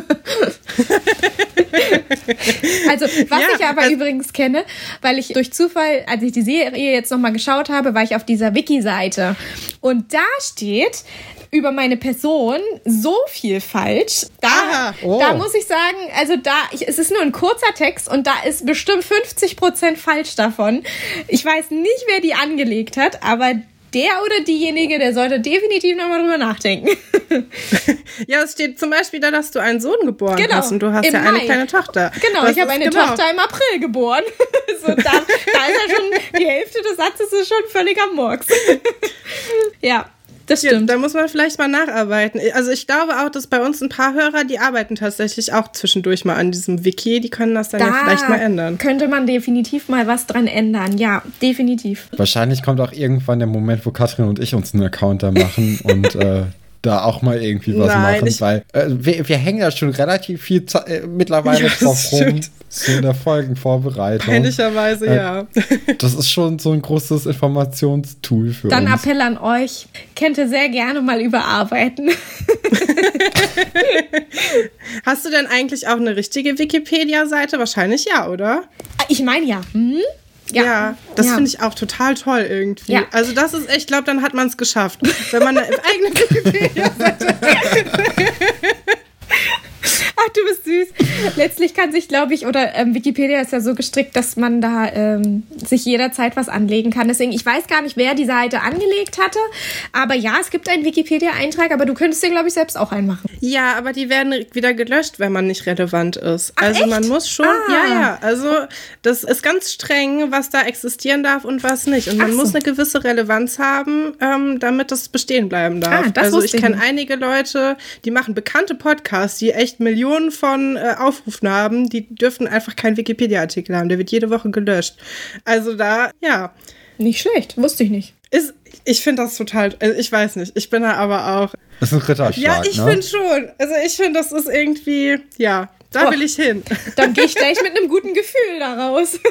S3: also was
S2: Ja,
S3: ich aber
S2: also-
S3: übrigens kenne, weil ich durch Zufall, als ich die Serie jetzt noch mal geschaut habe, war ich auf dieser Wiki-Seite und da steht über meine Person so viel falsch. Da,
S2: Aha.
S1: Oh.
S3: da muss ich sagen, also da, ich, es ist nur ein kurzer Text und da ist bestimmt 50 Prozent falsch davon. Ich weiß nicht, wer die angelegt hat, aber der oder diejenige, der sollte definitiv nochmal drüber nachdenken.
S2: Ja, es steht zum Beispiel da, dass du einen Sohn geboren
S3: Genau,
S2: hast und du hast ja eine
S3: Mai.
S2: kleine Tochter.
S3: Genau,
S2: Das
S3: ich habe eine
S2: genau.
S3: Tochter im April geboren. so, da, da ist ja schon, die Hälfte des Satzes ist schon völlig am Murks. ja, das
S2: Ja,
S3: stimmt.
S2: da muss man vielleicht mal nacharbeiten. Also ich glaube auch, dass bei uns ein paar Hörer, die arbeiten tatsächlich auch zwischendurch mal an diesem Wiki. Die können das dann ja vielleicht mal ändern.
S3: könnte man definitiv mal was dran ändern. Ja, definitiv.
S1: wahrscheinlich kommt auch irgendwann der Moment, wo Katrin und ich uns einen Account da machen und äh, da auch mal irgendwie was
S2: Nein,
S1: machen, weil äh, wir, wir hängen ja schon relativ viel Ze äh, mittlerweile
S2: Ja,
S1: drauf rum, so in der Folgenvorbereitung.
S2: Peinlicherweise,
S1: Äh,
S2: ja.
S1: Das ist schon so ein großes Informationstool für
S3: Dann
S1: uns.
S3: Appell an euch. Könnt ihr sehr gerne mal überarbeiten.
S2: Hast du denn eigentlich auch eine richtige Wikipedia-Seite? Wahrscheinlich ja, oder?
S3: Ich meine ja. Hm?
S2: Ja, das
S3: Ja.
S2: finde ich auch total toll irgendwie.
S3: Ja.
S2: Also das ist echt, ich glaube, dann hat man es geschafft. Wenn man eine eigene Wikipedia-Seite
S3: Ach, du bist süß. Letztlich kann sich, glaube ich, oder ähm, Wikipedia ist ja so gestrickt, dass man da ähm, sich jederzeit was anlegen kann. Deswegen, ich weiß gar nicht, wer die Seite angelegt hatte. Aber ja, es gibt einen Wikipedia-Eintrag, aber du könntest den, glaube ich, selbst auch einmachen.
S2: Ja, aber die werden wieder gelöscht, wenn man nicht relevant ist. also
S3: echt?
S2: man muss schon,
S3: Ah.
S2: ja, ja. Also das ist ganz streng, was da existieren darf und was nicht. Und man
S3: Ach so.
S2: muss eine gewisse Relevanz haben, ähm, damit das bestehen bleiben darf.
S3: Ah, das
S2: also ich kenne einige Leute, die machen bekannte Podcasts, die echt Millionen von äh, Aufrufen haben, die dürfen einfach keinen Wikipedia-Artikel haben. Der wird jede Woche gelöscht. Also da, ja.
S3: Nicht schlecht, wusste ich nicht.
S2: Ist, ich finde das total, also ich weiß nicht, ich bin da aber auch.
S1: Das ist ein Ritterschlag,
S2: Ja, ich
S1: ne?
S2: finde schon. Also ich finde, das ist irgendwie, ja, da
S3: Oh.
S2: will ich hin.
S3: Dann gehe ich gleich mit einem guten Gefühl da raus.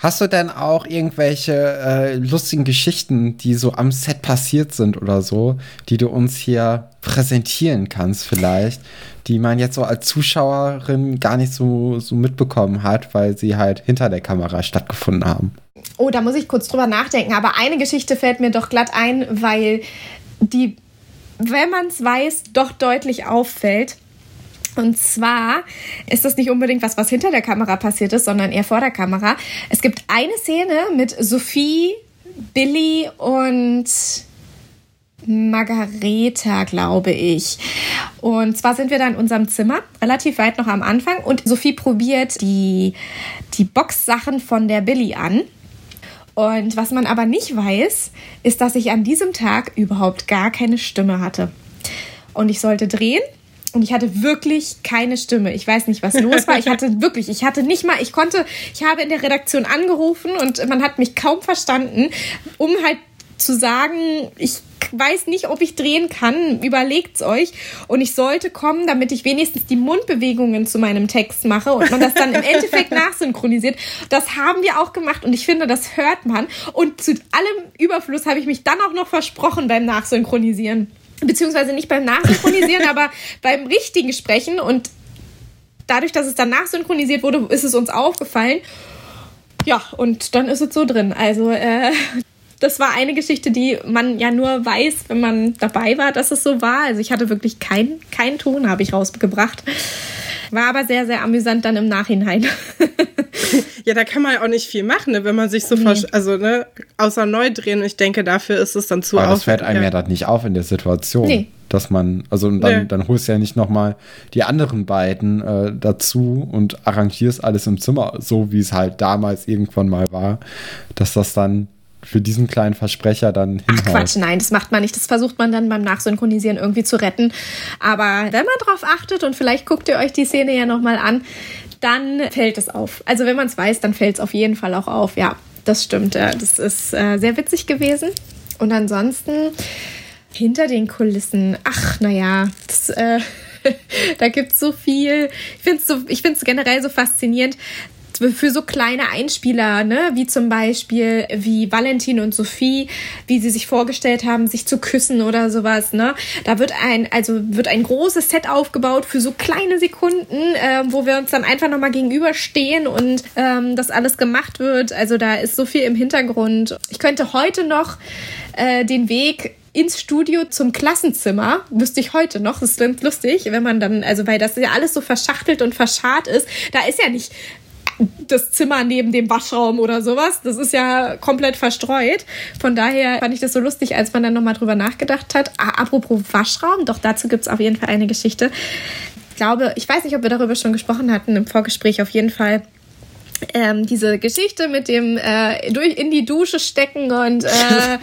S1: Hast du denn auch irgendwelche äh, lustigen Geschichten, die so am Set passiert sind oder so, die du uns hier präsentieren kannst vielleicht, die man jetzt so als Zuschauerin gar nicht so, so mitbekommen hat, weil sie halt hinter der Kamera stattgefunden haben?
S3: Oh, da muss ich kurz drüber nachdenken. Aber eine Geschichte fällt mir doch glatt ein, weil die, wenn man es weiß, doch deutlich auffällt. Und zwar ist das nicht unbedingt was, was hinter der Kamera passiert ist, sondern eher vor der Kamera. Es gibt eine Szene mit Sophie, Billy und Margareta, glaube ich. Und zwar sind wir da in unserem Zimmer, relativ weit noch am Anfang. Und Sophie probiert die, die Boxsachen von der Billy an. Und was man aber nicht weiß, ist, dass ich an diesem Tag überhaupt gar keine Stimme hatte. Und ich sollte drehen und ich hatte wirklich keine Stimme. Ich weiß nicht, was los war. Ich hatte wirklich, ich hatte nicht mal, ich konnte, ich habe in der Redaktion angerufen und man hat mich kaum verstanden, um halt zu sagen, ich weiß nicht, ob ich drehen kann, überlegt's euch. Und ich sollte kommen, damit ich wenigstens die Mundbewegungen zu meinem Text mache und man das dann im Endeffekt nachsynchronisiert. Das haben wir auch gemacht und ich finde, das hört man. Und zu allem Überfluss habe ich mich dann auch noch versprochen beim Nachsynchronisieren beziehungsweise nicht beim Nachsynchronisieren, aber beim richtigen Sprechen. Und dadurch, dass es dann nachsynchronisiert wurde, ist es uns aufgefallen. Ja, und dann ist es so drin. Also, äh, das war eine Geschichte, die man ja nur weiß, wenn man dabei war, dass es so war. Also ich hatte wirklich keinen kein Ton, habe ich rausgebracht. War aber sehr, sehr amüsant dann im Nachhinein.
S2: ja, da kann man ja auch nicht viel machen, ne, wenn man sich so nee. also ne, außer neu drehen. Ich denke, dafür ist es dann zu
S1: Aber das fällt einem ja dann nicht auf in der Situation. Nee. Dass man, also dann, nee. dann holst du ja nicht nochmal die anderen beiden äh, dazu und arrangierst alles im Zimmer, so wie es halt damals irgendwann mal war, dass das dann für diesen kleinen Versprecher dann
S3: hinhaut. Ach Quatsch, nein, das macht man nicht. Das versucht man dann beim Nachsynchronisieren irgendwie zu retten. Aber wenn man drauf achtet und vielleicht guckt ihr euch die Szene ja nochmal an, dann fällt es auf. Also wenn man es weiß, dann fällt es auf jeden Fall auch auf. Ja, das stimmt. Das ist äh, sehr witzig gewesen. Und ansonsten hinter den Kulissen, ach, naja, das, äh, da gibt es so viel. Ich finde es so, ich generell so faszinierend, für so kleine Einspieler, ne, wie zum Beispiel wie Valentin und Sophie, wie sie sich vorgestellt haben, sich zu küssen oder sowas, ne. Da wird ein, also wird ein großes Set aufgebaut für so kleine Sekunden, äh, wo wir uns dann einfach nochmal gegenüberstehen und ähm, das alles gemacht wird. Also da ist so viel im Hintergrund. Ich könnte heute noch äh, den Weg ins Studio zum Klassenzimmer, wüsste ich heute noch. Das ist lustig, wenn man dann, also weil das ja alles so verschachtelt und verscharrt ist. Da ist ja nicht das Zimmer neben dem Waschraum oder sowas. Das ist ja komplett verstreut. Von daher fand ich das so lustig, als man dann nochmal drüber nachgedacht hat. Ah, apropos Waschraum, doch dazu gibt es auf jeden Fall eine Geschichte. Ich glaube, ich weiß nicht, ob wir darüber schon gesprochen hatten im Vorgespräch, auf jeden Fall ähm, diese Geschichte mit dem äh, durch in die Dusche stecken und äh,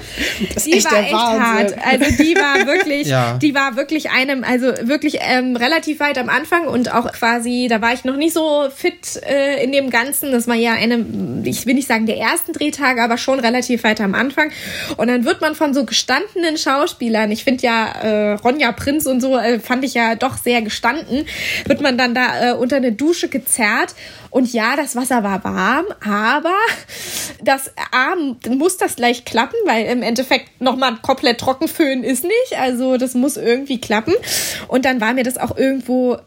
S3: die echt war echt Wahnsinn. hart. Also die war wirklich, ja. die war wirklich einem, also wirklich ähm, relativ weit am Anfang und auch quasi, da war ich noch nicht so fit äh, in dem Ganzen. Das war ja eine, ich will nicht sagen der ersten Drehtage, aber schon relativ weit am Anfang. Und dann wird man von so gestandenen Schauspielern, ich finde ja äh, Ronja Prinz und so, äh, fand ich ja doch sehr gestanden, wird man dann da äh, unter eine Dusche gezerrt und ja, das Wasser war warm, aber das Arm muss das gleich klappen, weil im Endeffekt nochmal komplett trocken föhnen ist nicht. Also das muss irgendwie klappen. Und dann war mir das auch irgendwo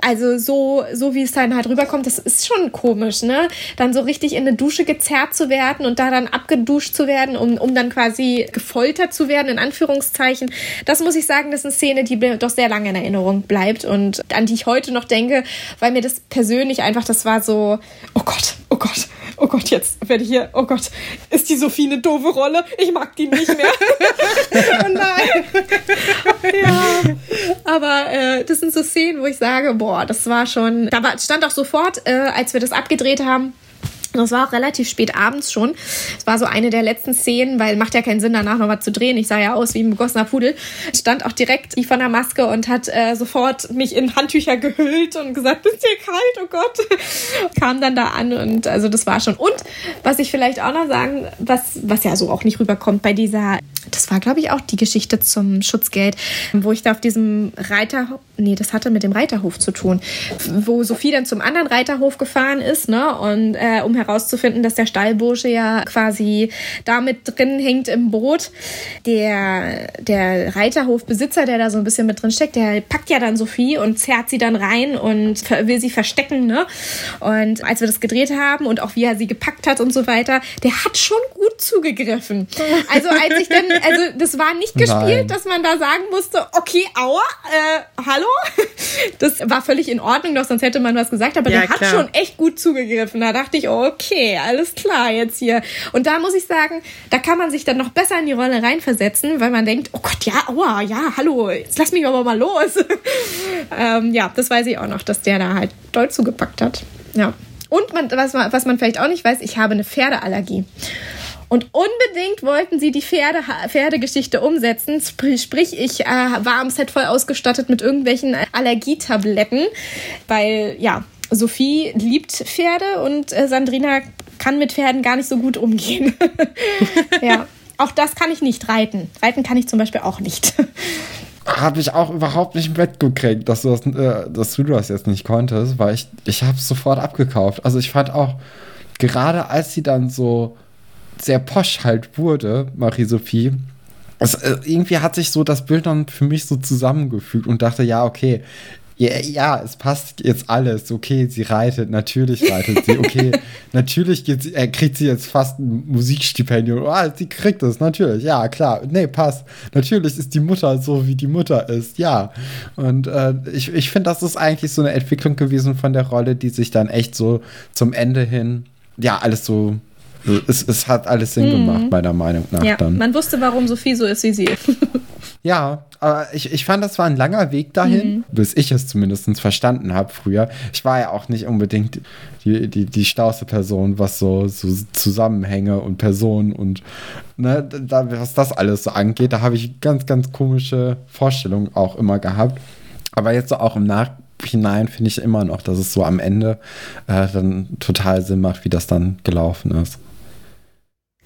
S3: also so, so wie es dann halt rüberkommt, das ist schon komisch, ne? Dann so richtig in eine Dusche gezerrt zu werden und da dann abgeduscht zu werden, um, um dann quasi gefoltert zu werden, in Anführungszeichen. Das muss ich sagen, das ist eine Szene, die mir doch sehr lange in Erinnerung bleibt und an die ich heute noch denke, weil mir das persönlich einfach, das war so, oh Gott, Gott, oh Gott, jetzt werde ich hier, oh Gott, ist die Sophie eine doofe Rolle? Ich mag die nicht mehr. oh nein. ja. Aber äh, das sind so Szenen, wo ich sage, boah, das war schon, da stand auch sofort, äh, als wir das abgedreht haben, das war auch relativ spät abends schon. Es war so eine der letzten Szenen, weil macht ja keinen Sinn, danach noch was zu drehen. Ich sah ja aus wie ein begossener Pudel. Stand auch direkt die von der Maske und hat äh, sofort mich in Handtücher gehüllt und gesagt, ist dir kalt, oh Gott. Kam dann da an und also das war schon. Und was ich vielleicht auch noch sagen, was, was ja so auch nicht rüberkommt bei dieser, das war glaube ich auch die Geschichte zum Schutzgeld, wo ich da auf diesem Reiter, nee, das hatte mit dem Reiterhof zu tun, wo Sophie dann zum anderen Reiterhof gefahren ist, ne, und äh, um herauszufinden, dass der Stallbursche ja quasi damit drin hängt im Boot. Der, der Reiterhofbesitzer, der da so ein bisschen mit drin steckt, der packt ja dann Sophie und zerrt sie dann rein und will sie verstecken. Ne? Und als wir das gedreht haben und auch wie er sie gepackt hat und so weiter, der hat schon gut zugegriffen. Also als ich dann, also das war nicht gespielt, Nein. dass man da sagen musste, okay, aua, äh, hallo. Das war völlig in Ordnung, doch sonst hätte man was gesagt, aber ja, der klar. hat schon echt gut zugegriffen. Da dachte ich, okay, alles klar jetzt hier. Und da muss ich sagen, da kann man sich dann noch besser in die Rolle reinversetzen, weil man denkt, oh Gott, ja, aua, ja, hallo, jetzt lass mich aber mal los. ähm, ja, das weiß ich auch noch, dass der da halt doll zugepackt hat. Ja. Und man, was, man, was man vielleicht auch nicht weiß, ich habe eine Pferdeallergie. Und unbedingt wollten sie die Pferde, Pferdegeschichte umsetzen. Sprich, ich äh, war am Set voll ausgestattet mit irgendwelchen Allergietabletten, weil ja, Sophie liebt Pferde und äh, Sandrina kann mit Pferden gar nicht so gut umgehen. ja, auch das kann ich nicht reiten. Reiten kann ich zum Beispiel auch nicht.
S1: habe ich auch überhaupt nicht mitgekriegt, dass du das, äh, dass du das jetzt nicht konntest, weil ich, ich habe es sofort abgekauft. Also ich fand auch, gerade als sie dann so sehr posch halt wurde, Marie-Sophie, äh, irgendwie hat sich so das Bild dann für mich so zusammengefügt und dachte, ja, okay, ja, ja, es passt jetzt alles. Okay, sie reitet, natürlich reitet sie. Okay, natürlich sie, äh, kriegt sie jetzt fast ein Musikstipendium. Ah, sie kriegt es, natürlich. Ja, klar. Nee, passt. Natürlich ist die Mutter so, wie die Mutter ist. Ja. Und äh, ich, ich finde, das ist eigentlich so eine Entwicklung gewesen von der Rolle, die sich dann echt so zum Ende hin, ja, alles so es, es, hat alles Sinn mhm. gemacht, meiner Meinung nach.
S3: Ja, dann. man wusste, warum Sophie so ist, wie sie ist.
S1: Ja, aber ich, ich fand, das war ein langer Weg dahin, mhm. bis ich es zumindest verstanden habe früher. Ich war ja auch nicht unbedingt die, die, die stauste Person, was so, so Zusammenhänge und Personen und ne, da, was das alles so angeht. Da habe ich ganz, ganz komische Vorstellungen auch immer gehabt. Aber jetzt so auch im Nachhinein finde ich immer noch, dass es so am Ende äh, dann total Sinn macht, wie das dann gelaufen ist.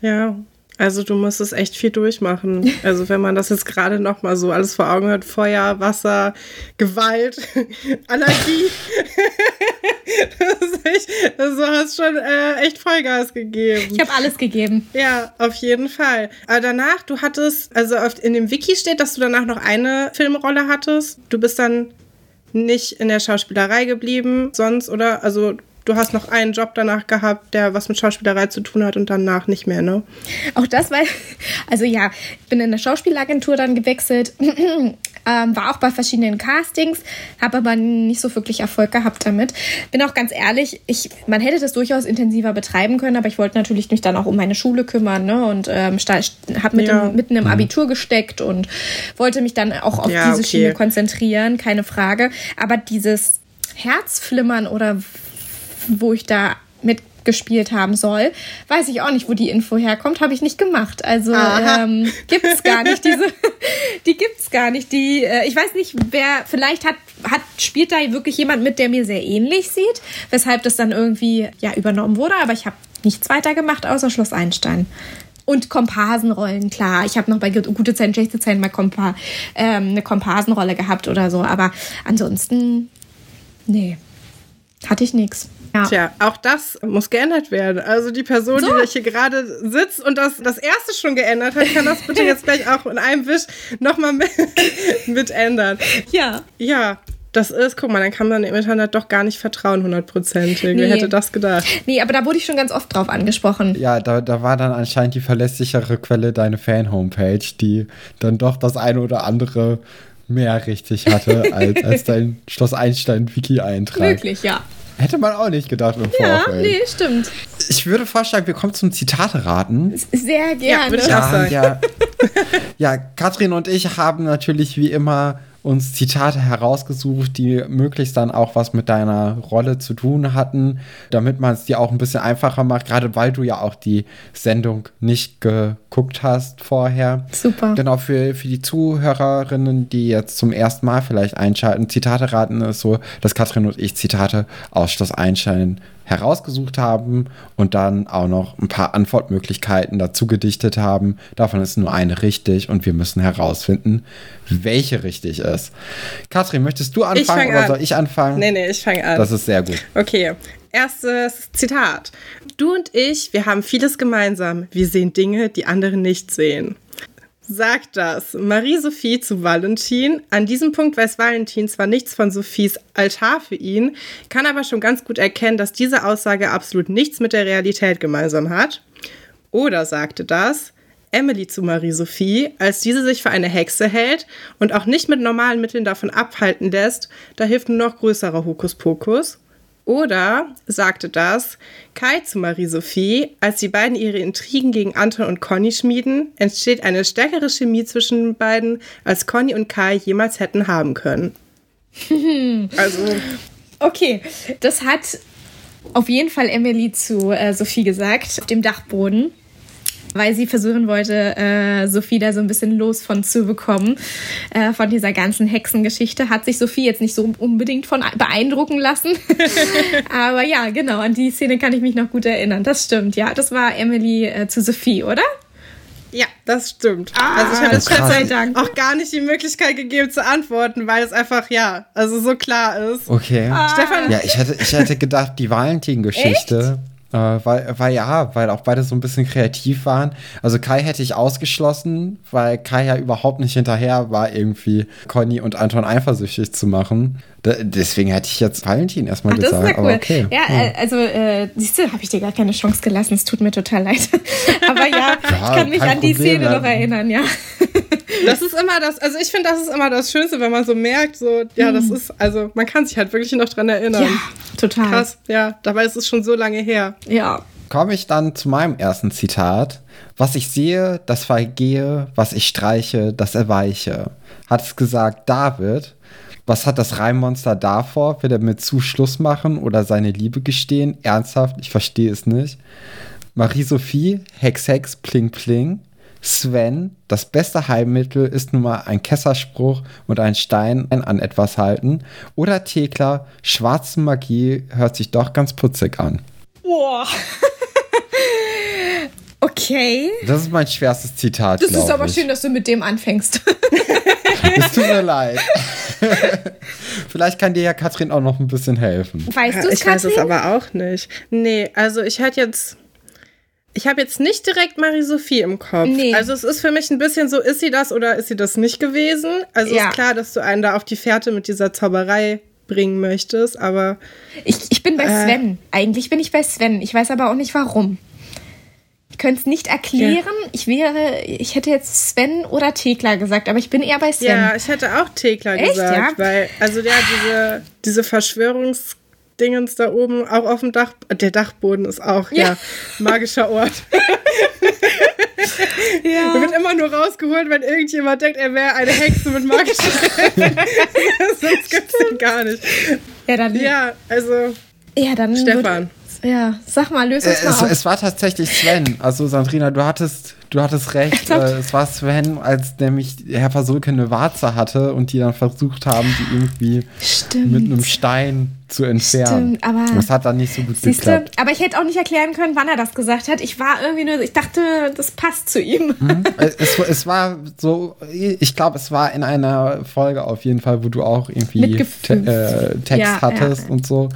S2: Ja, also du musst es echt viel durchmachen. Also wenn man das jetzt gerade noch mal so alles vor Augen hat, Feuer, Wasser, Gewalt, Allergie. das echt, also du hast schon äh, echt Vollgas gegeben.
S3: Ich habe alles gegeben.
S2: Ja, auf jeden Fall. Aber danach, du hattest, also in dem Wiki steht, dass du danach noch eine Filmrolle hattest. Du bist dann nicht in der Schauspielerei geblieben, sonst, oder? Also du hast noch einen Job danach gehabt, der was mit Schauspielerei zu tun hat und danach nicht mehr, ne?
S3: Auch das, weil, also ja, ich bin in der Schauspielagentur dann gewechselt, ähm, war auch bei verschiedenen Castings, habe aber nicht so wirklich Erfolg gehabt damit. Bin auch ganz ehrlich, ich, man hätte das durchaus intensiver betreiben können, aber ich wollte natürlich mich dann auch um meine Schule kümmern, ne? Und ähm, habe mit ja. mitten im mhm. Abitur gesteckt und wollte mich dann auch auf ja, diese okay. Schiene konzentrieren, keine Frage. Aber dieses Herzflimmern oder wo ich da mitgespielt haben soll. Weiß ich auch nicht, wo die Info herkommt, habe ich nicht gemacht. Also ähm, gibt es gar nicht. Diese, die gibt es gar nicht. Die, äh, ich weiß nicht, wer, vielleicht hat, hat, spielt da wirklich jemand mit, der mir sehr ähnlich sieht, weshalb das dann irgendwie ja übernommen wurde, aber ich habe nichts weiter gemacht, außer Schloss Einstein. Und Komparsenrollen, klar. Ich habe noch bei Gute Zeiten, Schlechte Zeiten mal Kompa ähm, eine Komparsenrolle gehabt oder so. Aber ansonsten, nee, hatte ich nichts.
S2: Ja. Tja, auch das muss geändert werden. Also die Person, so. die hier gerade sitzt und das, das erste schon geändert hat, kann das bitte jetzt gleich auch in einem Wisch nochmal mit, mit ändern.
S3: Ja.
S2: Ja, das ist, guck mal, dann kann man im Internet doch gar nicht vertrauen, hundertprozentig. Nee. Wer hätte das gedacht?
S3: Nee, aber da wurde ich schon ganz oft drauf angesprochen.
S1: Ja, da, da war dann anscheinend die verlässlichere Quelle deine Fan-Homepage, die dann doch das eine oder andere mehr richtig hatte als, als dein Schloss Einstein-Wiki-Eintrag.
S3: Wirklich, ja.
S1: Hätte man auch nicht gedacht im
S3: Vorfeld. Ja, nee, stimmt.
S1: Ich würde vorschlagen, wir kommen zum Zitate-Raten.
S3: Sehr gerne.
S2: Ja, würde ich auch sagen.
S1: Ja, ja, Katrin und ich haben natürlich wie immer uns Zitate herausgesucht, die möglichst dann auch was mit deiner Rolle zu tun hatten, damit man es dir auch ein bisschen einfacher macht, gerade weil du ja auch die Sendung nicht geguckt hast vorher.
S3: Super.
S1: Genau, für, für die Zuhörerinnen, die jetzt zum ersten Mal vielleicht einschalten, Zitate raten ist so, dass Katrin und ich Zitate aus Schloss Einstein herausgesucht haben und dann auch noch ein paar Antwortmöglichkeiten dazu gedichtet haben. Davon ist nur eine richtig und wir müssen herausfinden, welche richtig ist. Katrin, möchtest du anfangen oder an. soll ich anfangen?
S2: Nee, nee, ich fange an.
S1: Das ist sehr gut.
S2: Okay. erstes Zitat. Du und ich, wir haben vieles gemeinsam. Wir sehen Dinge, die andere nicht sehen. Sagt das Marie-Sophie zu Valentin. An diesem Punkt weiß Valentin zwar nichts von Sophies Altar für ihn, kann aber schon ganz gut erkennen, dass diese Aussage absolut nichts mit der Realität gemeinsam hat. Oder sagte das Emily zu Marie-Sophie, als diese sich für eine Hexe hält und auch nicht mit normalen Mitteln davon abhalten lässt, da hilft nur noch größerer Hokuspokus. Oder sagte das Kai zu Marie-Sophie, als die beiden ihre Intrigen gegen Anton und Conny schmieden, entsteht eine stärkere Chemie zwischen den beiden, als Conny und Kai jemals hätten haben können. also.
S3: Okay, das hat auf jeden Fall Emily zu äh, Sophie gesagt, auf dem Dachboden weil sie versuchen wollte, äh, Sophie da so ein bisschen los von zu bekommen, äh, von dieser ganzen Hexengeschichte. Hat sich Sophie jetzt nicht so unbedingt von beeindrucken lassen. Aber ja, genau, an die Szene kann ich mich noch gut erinnern. Das stimmt, ja. Das war Emily äh, zu Sophie, oder?
S2: Ja, das stimmt. Ah, also ich habe jetzt Gott sei Dank auch gar nicht die Möglichkeit gegeben zu antworten, weil es einfach, ja, also so klar ist.
S1: Okay. Ah. Stefan. Ja, ich hätte, ich hätte gedacht, die Valentin-Geschichte äh, weil, weil ja, weil auch beide so ein bisschen kreativ waren. Also Kai hätte ich ausgeschlossen, weil Kai ja überhaupt nicht hinterher war, irgendwie Conny und Anton eifersüchtig zu machen. Da, deswegen hätte ich jetzt Valentin erstmal Ach, gesagt. Das ist ja cool. okay.
S3: Ja, hm. also äh, siehst du, habe ich dir gar keine Chance gelassen. Es tut mir total leid. Aber ja, ja ich kann mich an die Problem, Szene ja. noch erinnern, ja.
S2: Das ist immer das, also ich finde, das ist immer das Schönste, wenn man so merkt, so, ja, das hm. ist, also man kann sich halt wirklich noch dran erinnern. Ja,
S3: total.
S2: Krass, ja, dabei ist es schon so lange her.
S3: Ja.
S1: Komme ich dann zu meinem ersten Zitat. Was ich sehe, das vergehe, was ich streiche, das erweiche. Hat es gesagt David. Was hat das Reimmonster davor? Will er mit zu Schluss machen oder seine Liebe gestehen? Ernsthaft, ich verstehe es nicht. Marie-Sophie, Hex, Hex, Pling, Pling. Sven, das beste Heilmittel ist nun mal ein Kesserspruch und ein Stein an etwas halten. Oder Thekla, schwarze Magie hört sich doch ganz putzig an.
S3: Boah. okay.
S1: Das ist mein schwerstes Zitat.
S3: Das ist aber ich. schön, dass du mit dem anfängst.
S1: Es tut mir leid. Vielleicht kann dir ja Katrin auch noch ein bisschen helfen.
S2: Weißt du es, Ich Katrin? weiß es aber auch nicht. Nee, also ich hätte jetzt ich habe jetzt nicht direkt Marie-Sophie im Kopf. Nee. Also es ist für mich ein bisschen so, ist sie das oder ist sie das nicht gewesen? Also ja. ist klar, dass du einen da auf die Fährte mit dieser Zauberei bringen möchtest, aber.
S3: Ich, ich bin bei äh, Sven. Eigentlich bin ich bei Sven. Ich weiß aber auch nicht warum. Ich könnte es nicht erklären. Ja. Ich wäre, ich hätte jetzt Sven oder Thekla gesagt, aber ich bin eher bei Sven.
S2: Ja, ich hätte auch Thekla Echt, gesagt, ja? weil, also ja, diese, diese Verschwörungs- Dingens da oben, auch auf dem Dach. Der Dachboden ist auch, ja, ja magischer Ort. ja. Er wird immer nur rausgeholt, wenn irgendjemand denkt, er wäre eine Hexe mit magischen. Sonst gibt es ihn gar nicht.
S3: Ja, dann.
S2: Ja, also.
S3: Ja, dann.
S2: Stefan.
S3: Wird, ja, sag mal, löse es äh, mal
S1: es,
S3: auf.
S1: es war tatsächlich Sven. Also, Sandrina, du hattest Du hattest recht. Äh, es war Sven, als nämlich Herr Versulke eine Warze hatte und die dann versucht haben, die irgendwie Stimmt. mit einem Stein zu entfernen. Stimmt, aber das hat dann nicht so gut geklappt.
S3: Du, aber ich hätte auch nicht erklären können, wann er das gesagt hat. Ich war irgendwie nur, ich dachte, das passt zu ihm.
S1: Mhm. Es, es, war so, ich glaube, es war in einer Folge auf jeden Fall, wo du auch irgendwie te äh, Text ja, hattest ja. und so.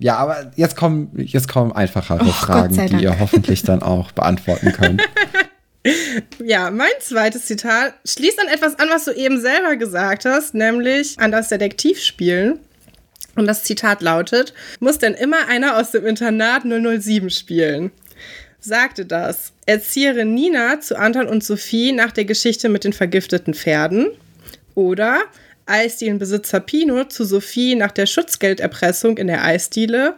S1: Ja, aber jetzt kommen, jetzt kommen einfachere oh, Fragen, die ihr hoffentlich dann auch beantworten könnt.
S2: Ja, mein zweites Zitat schließt an etwas an, was du eben selber gesagt hast, nämlich an das Detektivspielen. Und das Zitat lautet: Muss denn immer einer aus dem Internat 007 spielen? Sagte das Erzieherin Nina zu Anton und Sophie nach der Geschichte mit den vergifteten Pferden? Oder Eisdielenbesitzer Pino zu Sophie nach der Schutzgelderpressung in der Eisdiele?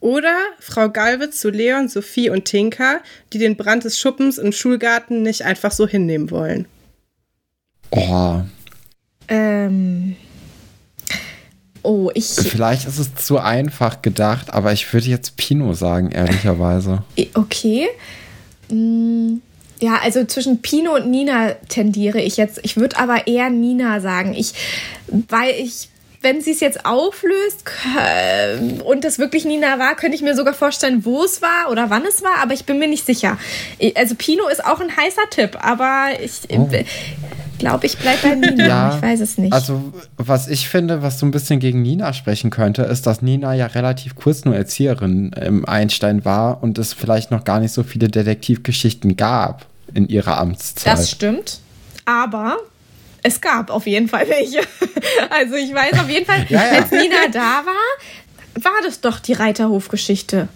S2: Oder Frau Galwitz zu Leon, Sophie und Tinka, die den Brand des Schuppens im Schulgarten nicht einfach so hinnehmen wollen.
S1: Oh.
S3: Ähm. Oh, ich.
S1: Vielleicht ist es zu einfach gedacht, aber ich würde jetzt Pino sagen, ehrlicherweise.
S3: Okay. Mm, ja, also zwischen Pino und Nina tendiere ich jetzt. Ich würde aber eher Nina sagen. Ich, weil ich wenn sie es jetzt auflöst und das wirklich Nina war, könnte ich mir sogar vorstellen, wo es war oder wann es war, aber ich bin mir nicht sicher. Also Pino ist auch ein heißer Tipp, aber ich.
S1: Oh.
S3: glaube, ich bleibe bei Nina. Ja, ich weiß es nicht.
S1: Also, was ich finde, was so ein bisschen gegen Nina sprechen könnte, ist, dass Nina ja relativ kurz nur Erzieherin im Einstein war und es vielleicht noch gar nicht so viele Detektivgeschichten gab in ihrer Amtszeit.
S3: Das stimmt. Aber es gab auf jeden Fall welche. Also ich weiß auf jeden Fall, ja, ja. als Nina da war, war das doch die Reiterhofgeschichte.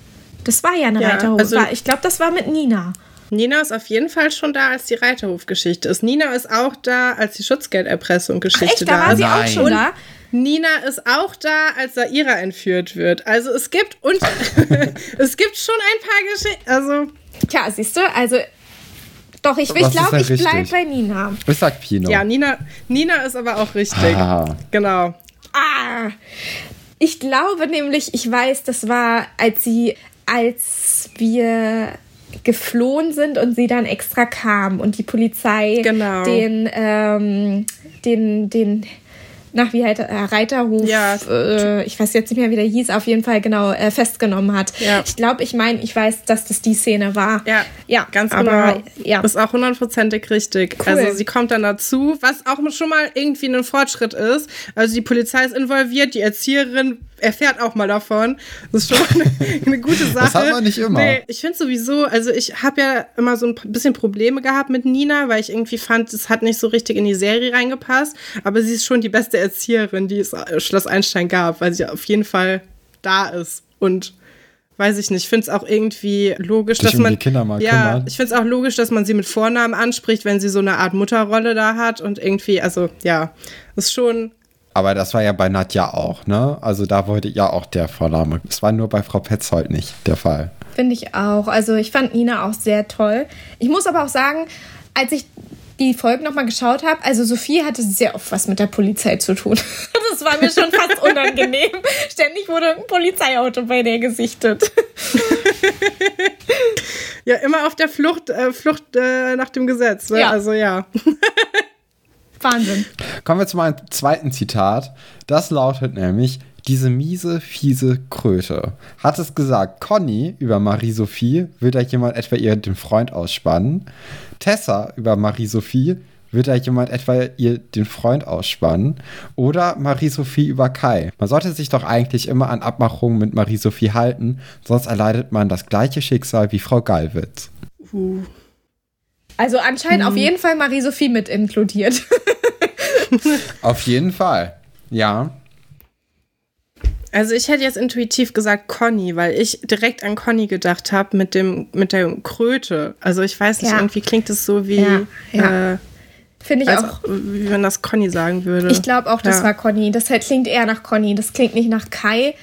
S3: Das war ja eine ja, Reiterhof. Also ich glaube, das war mit Nina.
S2: Nina ist auf jeden Fall schon da, als die Reiterhofgeschichte ist. Nina ist auch da, als die Schutzgelderpressung-Geschichte
S3: echt? da, da war sie auch schon da.
S2: Nina ist auch da, als Saira entführt wird. Also es gibt und es gibt schon ein paar Geschichten. Also
S3: Tja, siehst du, also doch, ich, ich glaube, ich bleibe bei Nina.
S1: Ich sag Pino.
S2: Ja, Nina, Nina ist aber auch richtig. Ah. Genau.
S3: Ah. Ich glaube nämlich, ich weiß, das war, als sie, als wir geflohen sind und sie dann extra kam und die Polizei genau. den, ähm, den, den nach wie halt äh, Reiterhof, ja. äh, ich weiß jetzt nicht mehr, wie der hieß, auf jeden Fall genau äh, festgenommen hat. Ja. Ich glaube, ich meine, ich weiß, dass das die Szene war.
S2: Ja, ja ganz aber, genau. Ja. Das ist auch hundertprozentig richtig. Cool. Also sie kommt dann dazu, was auch schon mal irgendwie ein Fortschritt ist. Also die Polizei ist involviert, die Erzieherin erfährt auch mal davon. Das ist schon eine, eine gute Sache. Das
S1: hat man nicht immer. Nee,
S2: ich finde sowieso, also ich habe ja immer so ein bisschen Probleme gehabt mit Nina, weil ich irgendwie fand, es hat nicht so richtig in die Serie reingepasst. Aber sie ist schon die beste Erzieherin, die es äh, Schloss Einstein gab, weil sie auf jeden Fall da ist und weiß ich nicht, ich finde es auch irgendwie logisch,
S1: Dich
S2: dass man
S1: um die Kinder mal
S2: ja, kümmern. ich finde es auch logisch, dass man sie mit Vornamen anspricht, wenn sie so eine Art Mutterrolle da hat und irgendwie, also ja, ist schon
S1: aber das war ja bei Nadja auch, ne? Also da wollte ja auch der Vorname. Das war nur bei Frau Petzold nicht der Fall.
S3: Finde ich auch. Also ich fand Nina auch sehr toll. Ich muss aber auch sagen, als ich die Folge nochmal geschaut habe, also Sophie hatte sehr oft was mit der Polizei zu tun. Das war mir schon fast unangenehm. Ständig wurde ein Polizeiauto bei der gesichtet.
S2: ja, immer auf der Flucht, äh, Flucht äh, nach dem Gesetz. Ne? Ja. Also ja.
S3: Wahnsinn.
S1: Kommen wir zu meinem zweiten Zitat. Das lautet nämlich, diese miese, fiese Kröte. Hat es gesagt, Conny über Marie-Sophie, will da jemand etwa ihr den Freund ausspannen? Tessa über Marie-Sophie, will da jemand etwa ihr den Freund ausspannen? Oder Marie-Sophie über Kai? Man sollte sich doch eigentlich immer an Abmachungen mit Marie-Sophie halten, sonst erleidet man das gleiche Schicksal wie Frau Gallwitz.
S3: Uh. Also anscheinend hm. auf jeden Fall Marie-Sophie mit inkludiert.
S1: auf jeden Fall, ja.
S2: Also ich hätte jetzt intuitiv gesagt Conny, weil ich direkt an Conny gedacht habe mit dem mit der Kröte. Also ich weiß nicht, ja. irgendwie klingt es so wie ja, ja. Äh,
S3: Finde ich auch.
S2: Wie man das Conny sagen würde.
S3: Ich glaube auch, das war Conny. Das halt klingt eher nach Conny. Das klingt nicht nach Kai.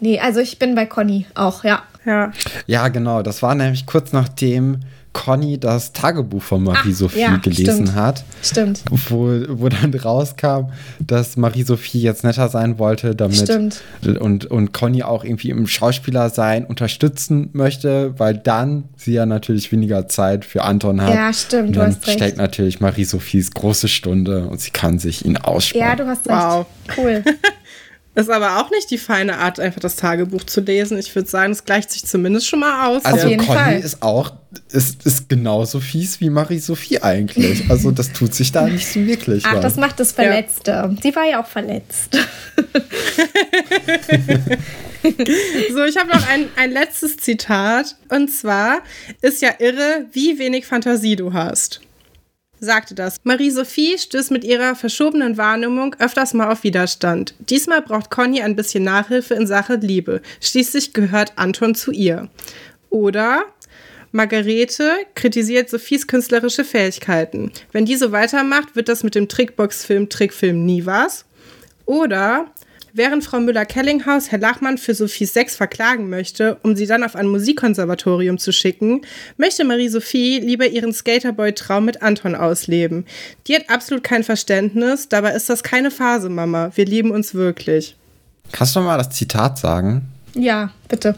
S3: Nee, also ich bin bei Conny auch, ja.
S2: Ja,
S1: ja genau. Das war nämlich kurz nachdem Conny das Tagebuch von Marie-Sophie ja, gelesen
S3: stimmt.
S1: hat.
S3: Stimmt.
S1: Wo, wo dann rauskam, dass Marie-Sophie jetzt netter sein wollte, damit
S3: stimmt.
S1: und, und Conny auch irgendwie im Schauspieler sein unterstützen möchte, weil dann sie ja natürlich weniger Zeit für Anton hat.
S3: Ja, stimmt.
S1: Und
S3: dann
S1: du hast recht. steckt natürlich Marie-Sophies große Stunde und sie kann sich ihn aussprechen.
S3: Ja, du hast recht. Wow. Cool.
S2: Ist aber auch nicht die feine Art, einfach das Tagebuch zu lesen. Ich würde sagen, es gleicht sich zumindest schon mal aus.
S1: Also Conny Fall. ist auch, ist, ist genauso fies wie Marie-Sophie eigentlich. Also das tut sich da nicht so wirklich.
S3: Ach, was. das macht das Verletzte. Ja. Sie war ja auch verletzt.
S2: so, ich habe noch ein, ein letztes Zitat. Und zwar ist ja irre, wie wenig Fantasie du hast sagte das. Marie-Sophie stößt mit ihrer verschobenen Wahrnehmung öfters mal auf Widerstand. Diesmal braucht Conny ein bisschen Nachhilfe in Sache Liebe. Schließlich gehört Anton zu ihr. Oder Margarete kritisiert Sophies künstlerische Fähigkeiten. Wenn die so weitermacht, wird das mit dem Trickbox-Film Trickfilm nie was. Oder Während Frau Müller-Kellinghaus Herr Lachmann für Sophies Sex verklagen möchte, um sie dann auf ein Musikkonservatorium zu schicken, möchte Marie-Sophie lieber ihren Skaterboy-Traum mit Anton ausleben. Die hat absolut kein Verständnis, dabei ist das keine Phase, Mama. Wir lieben uns wirklich.
S1: Kannst du mal das Zitat sagen?
S3: Ja, bitte.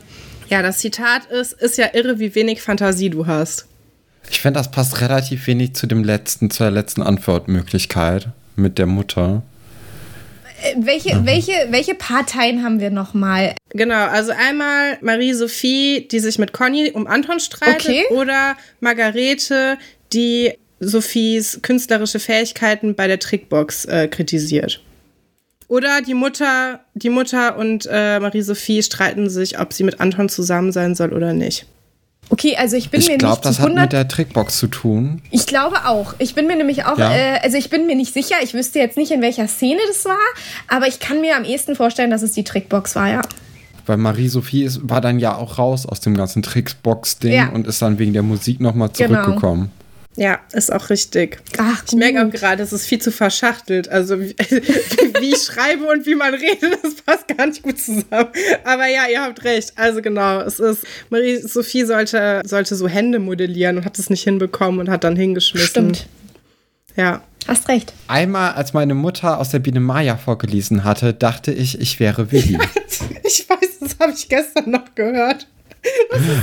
S2: Ja, das Zitat ist, ist ja irre, wie wenig Fantasie du hast.
S1: Ich finde, das passt relativ wenig zu dem letzten, zur letzten Antwortmöglichkeit mit der Mutter.
S3: Äh, welche, mhm. welche, welche Parteien haben wir nochmal?
S2: Genau, also einmal Marie-Sophie, die sich mit Conny um Anton streitet, okay. oder Margarete, die Sophies künstlerische Fähigkeiten bei der Trickbox äh, kritisiert. Oder die Mutter, die Mutter und äh, Marie-Sophie streiten sich, ob sie mit Anton zusammen sein soll oder nicht.
S3: Okay, also ich bin
S1: ich
S3: mir
S1: glaube,
S3: nicht
S1: das
S3: zu
S1: hat
S3: 100
S1: mit der Trickbox zu tun.
S3: Ich glaube auch. Ich bin mir nämlich auch,
S1: Ja.
S3: äh, also ich bin mir nicht sicher. Ich wüsste jetzt nicht, in welcher Szene das war, aber ich kann mir am ehesten vorstellen, dass es die Trickbox war, ja.
S1: Weil Marie-Sophie war dann ja auch raus aus dem ganzen Trickbox-Ding
S3: Ja.
S1: und ist dann wegen der Musik nochmal
S3: Genau.
S2: Ja, ist auch richtig.
S3: Ach,
S2: Ich merke auch gerade, es ist viel zu verschachtelt. Also wie, wie ich schreibe und wie man redet, das passt gar nicht gut zusammen. Aber ja, ihr habt recht. Also genau, es ist, Marie-Sophie sollte, sollte so Hände modellieren und hat es nicht hinbekommen und hat dann hingeschmissen.
S3: Stimmt.
S2: Ja.
S3: Hast recht.
S1: Einmal, als meine Mutter aus der Biene Maya vorgelesen hatte, dachte ich, ich wäre Willi.
S2: Ich weiß, das habe ich gestern noch gehört.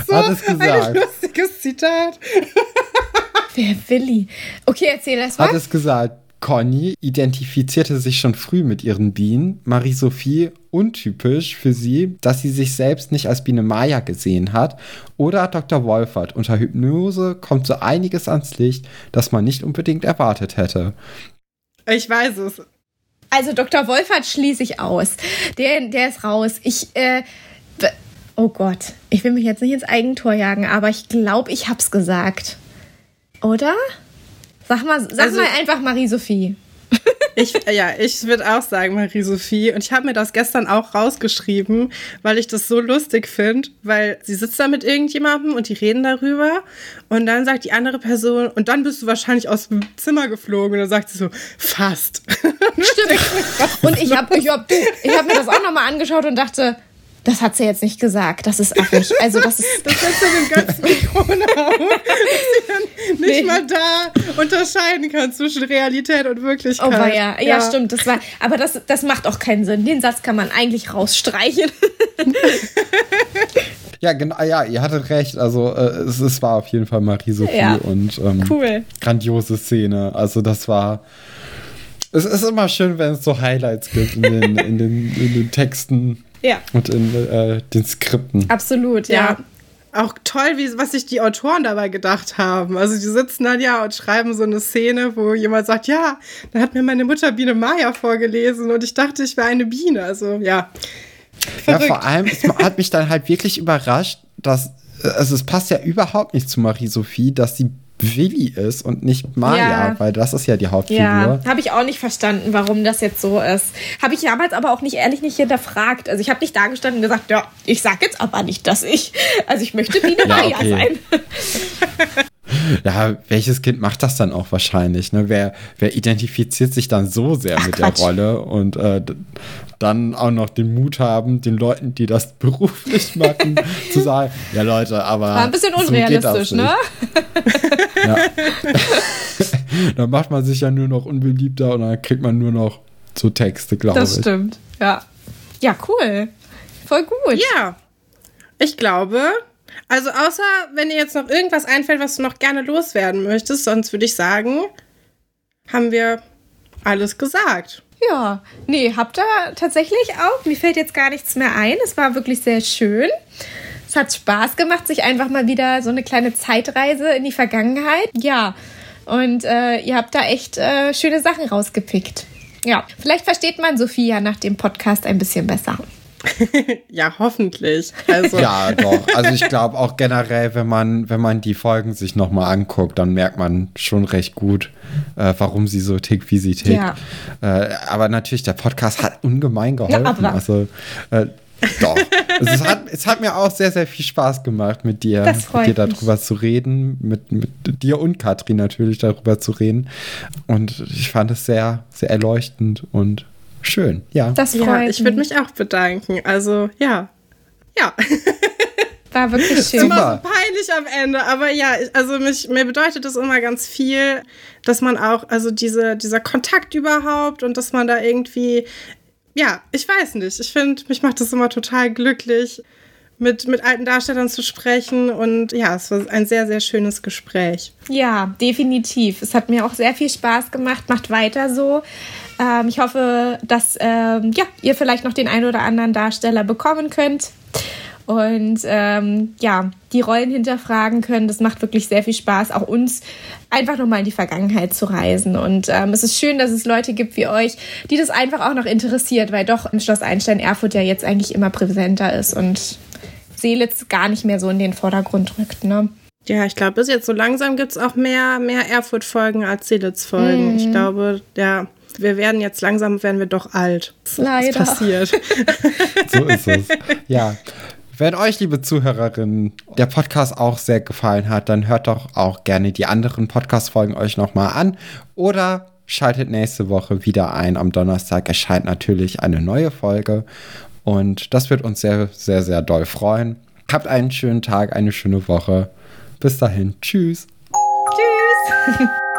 S2: So
S1: Hat es
S2: ein lustiges Zitat.
S3: Wer Willi? Okay, erzähl erst mal.
S1: Hat es gesagt. Conny identifizierte sich schon früh mit ihren Bienen. Marie-Sophie untypisch für sie, dass sie sich selbst nicht als Biene Maya gesehen hat. Oder Dr. Wolfert. Unter Hypnose kommt so einiges ans Licht, das man nicht unbedingt erwartet hätte.
S2: Ich weiß es.
S3: Also Dr. Wolfert schließe ich aus. Der, der ist raus. Ich, äh, oh Gott, ich will mich jetzt nicht ins Eigentor jagen, aber ich glaube, ich hab's gesagt. Oder? Sag mal, sag
S2: Also-
S3: mal einfach Marie-Sophie.
S2: Ich, ja, ich würde auch sagen, Marie-Sophie. Und ich habe mir das gestern auch rausgeschrieben, weil ich das so lustig finde, weil sie sitzt da mit irgendjemandem und die reden darüber. Und dann sagt die andere Person, und dann bist du wahrscheinlich aus dem Zimmer geflogen. Und dann sagt sie so, fast.
S3: Stimmt. Und ich habe ich hab, ich hab mir das auch nochmal angeschaut und dachte, das hat sie jetzt nicht gesagt. Das ist affig. Also das ist.
S2: Das setzt ja den ganzen Mikronaum, dass sie dann nicht
S3: Nee.
S2: mal da unterscheiden kann zwischen Realität und Wirklichkeit.
S3: Oh ja, ja, ja, stimmt. Das war, aber das, das macht auch keinen Sinn. Den Satz kann man eigentlich rausstreichen.
S1: Ja, genau, ja, ihr hattet recht. Also äh, es, es war auf jeden Fall Marie-Sophie
S3: Ja.
S1: und ähm,
S3: Cool.
S1: grandiose Szene. Also das war. Es ist immer schön, wenn es so Highlights gibt in den, in den, in den Texten
S3: Ja,
S1: und in äh, den Skripten.
S3: absolut,
S2: Ja.
S3: ja.
S2: Auch toll, wie, was sich die Autoren dabei gedacht haben. Also die sitzen dann ja und schreiben so eine Szene, wo jemand sagt, ja, da hat mir meine Mutter Biene Maya vorgelesen und ich dachte, ich wäre eine Biene. Also ja.
S1: Ja,
S2: Verrückt.
S1: vor allem, es hat mich dann halt wirklich überrascht, dass, äh, also es passt ja überhaupt nicht zu Marie-Sophie, dass sie Willi ist und nicht Maya,
S3: Ja.
S1: weil das ist ja die Hauptfigur.
S3: Ja, habe ich auch nicht verstanden, warum das jetzt so ist. Habe ich damals aber auch nicht ehrlich nicht hinterfragt. Also ich habe nicht dagestanden und gesagt, ja, ich sag jetzt aber nicht, dass ich, also ich möchte Biene
S1: Ja,
S3: Maya
S1: okay.
S3: sein.
S1: Ja, welches Kind macht das dann auch wahrscheinlich? Ne? Wer, wer identifiziert sich dann so sehr
S3: Ach,
S1: mit
S3: Quatsch.
S1: der Rolle und äh, dann auch noch den Mut haben, den Leuten, die das beruflich machen, zu sagen, ja Leute, aber
S3: War ein bisschen
S1: das
S3: unrealistisch, ne?
S1: Ja. dann macht man sich ja nur noch unbeliebter und dann kriegt man nur noch so Texte, glaube
S3: Das
S1: ich.
S3: stimmt, ja. Ja, cool. Voll gut.
S2: Ja, ich glaube. Also außer, wenn dir jetzt noch irgendwas einfällt, was du noch gerne loswerden möchtest, sonst würde ich sagen, haben wir alles gesagt.
S3: Ja, nee, habt ihr tatsächlich auch. Mir fällt jetzt gar nichts mehr ein. Es war wirklich sehr schön. Es hat Spaß gemacht, sich einfach mal wieder so eine kleine Zeitreise in die Vergangenheit. Ja, und äh, ihr habt da echt äh, schöne Sachen rausgepickt. Ja, vielleicht versteht man Sophia nach dem Podcast ein bisschen besser.
S2: Ja, hoffentlich. Also,
S1: Ja, doch. Also ich glaube auch generell, wenn man, wenn man die Folgen sich nochmal anguckt, dann merkt man schon recht gut, äh, warum sie so tickt, wie sie tickt.
S3: Ja.
S1: Äh, aber natürlich, der Podcast hat ungemein geholfen.
S3: aber-
S1: also äh, doch. also es, hat, es hat mir auch sehr, sehr viel Spaß gemacht, mit dir, mit dir
S3: mich.
S1: darüber zu reden, mit, mit dir und Katrin natürlich darüber zu reden. Und ich fand es sehr, sehr erleuchtend und schön. Ja.
S3: Das freut
S2: ja, ich würde
S3: mich.
S2: auch bedanken. Also, ja. Ja.
S3: War wirklich schön.
S2: immer so peinlich am Ende. Aber ja, also mich, mir bedeutet das immer ganz viel, dass man auch, also diese, dieser Kontakt überhaupt und dass man da irgendwie, ja, ich weiß nicht. Ich finde, mich macht das immer total glücklich, mit, mit alten Darstellern zu sprechen. Und ja, es war ein sehr, sehr schönes Gespräch.
S3: Ja, definitiv. Es hat mir auch sehr viel Spaß gemacht. Macht weiter so. Ähm, ich hoffe, dass ähm, ja, ihr vielleicht noch den einen oder anderen Darsteller bekommen könnt. und ähm, ja, die Rollen hinterfragen können. Das macht wirklich sehr viel Spaß, auch uns einfach nochmal in die Vergangenheit zu reisen. Und ähm, es ist schön, dass es Leute gibt wie euch, die das einfach auch noch interessiert, weil doch im Schloss Einstein Erfurt ja jetzt eigentlich immer präsenter ist und Seelitz gar nicht mehr so in den Vordergrund rückt. Ne?
S2: Ja, ich glaube, bis jetzt so langsam gibt es auch mehr, mehr Erfurt-Folgen als Seelitz-Folgen. Mm. Ich glaube, ja, wir werden jetzt langsam, werden wir doch alt.
S3: Leider.
S2: Was passiert.
S1: so ist es. Ja. Wenn euch, liebe Zuhörerinnen, der Podcast auch sehr gefallen hat, dann hört doch auch gerne die anderen Podcast-Folgen euch nochmal an oder schaltet nächste Woche wieder ein. Am Donnerstag erscheint natürlich eine neue Folge und das wird uns sehr, sehr, sehr doll freuen. Habt einen schönen Tag, eine schöne Woche. Bis dahin. Tschüss.
S3: Tschüss.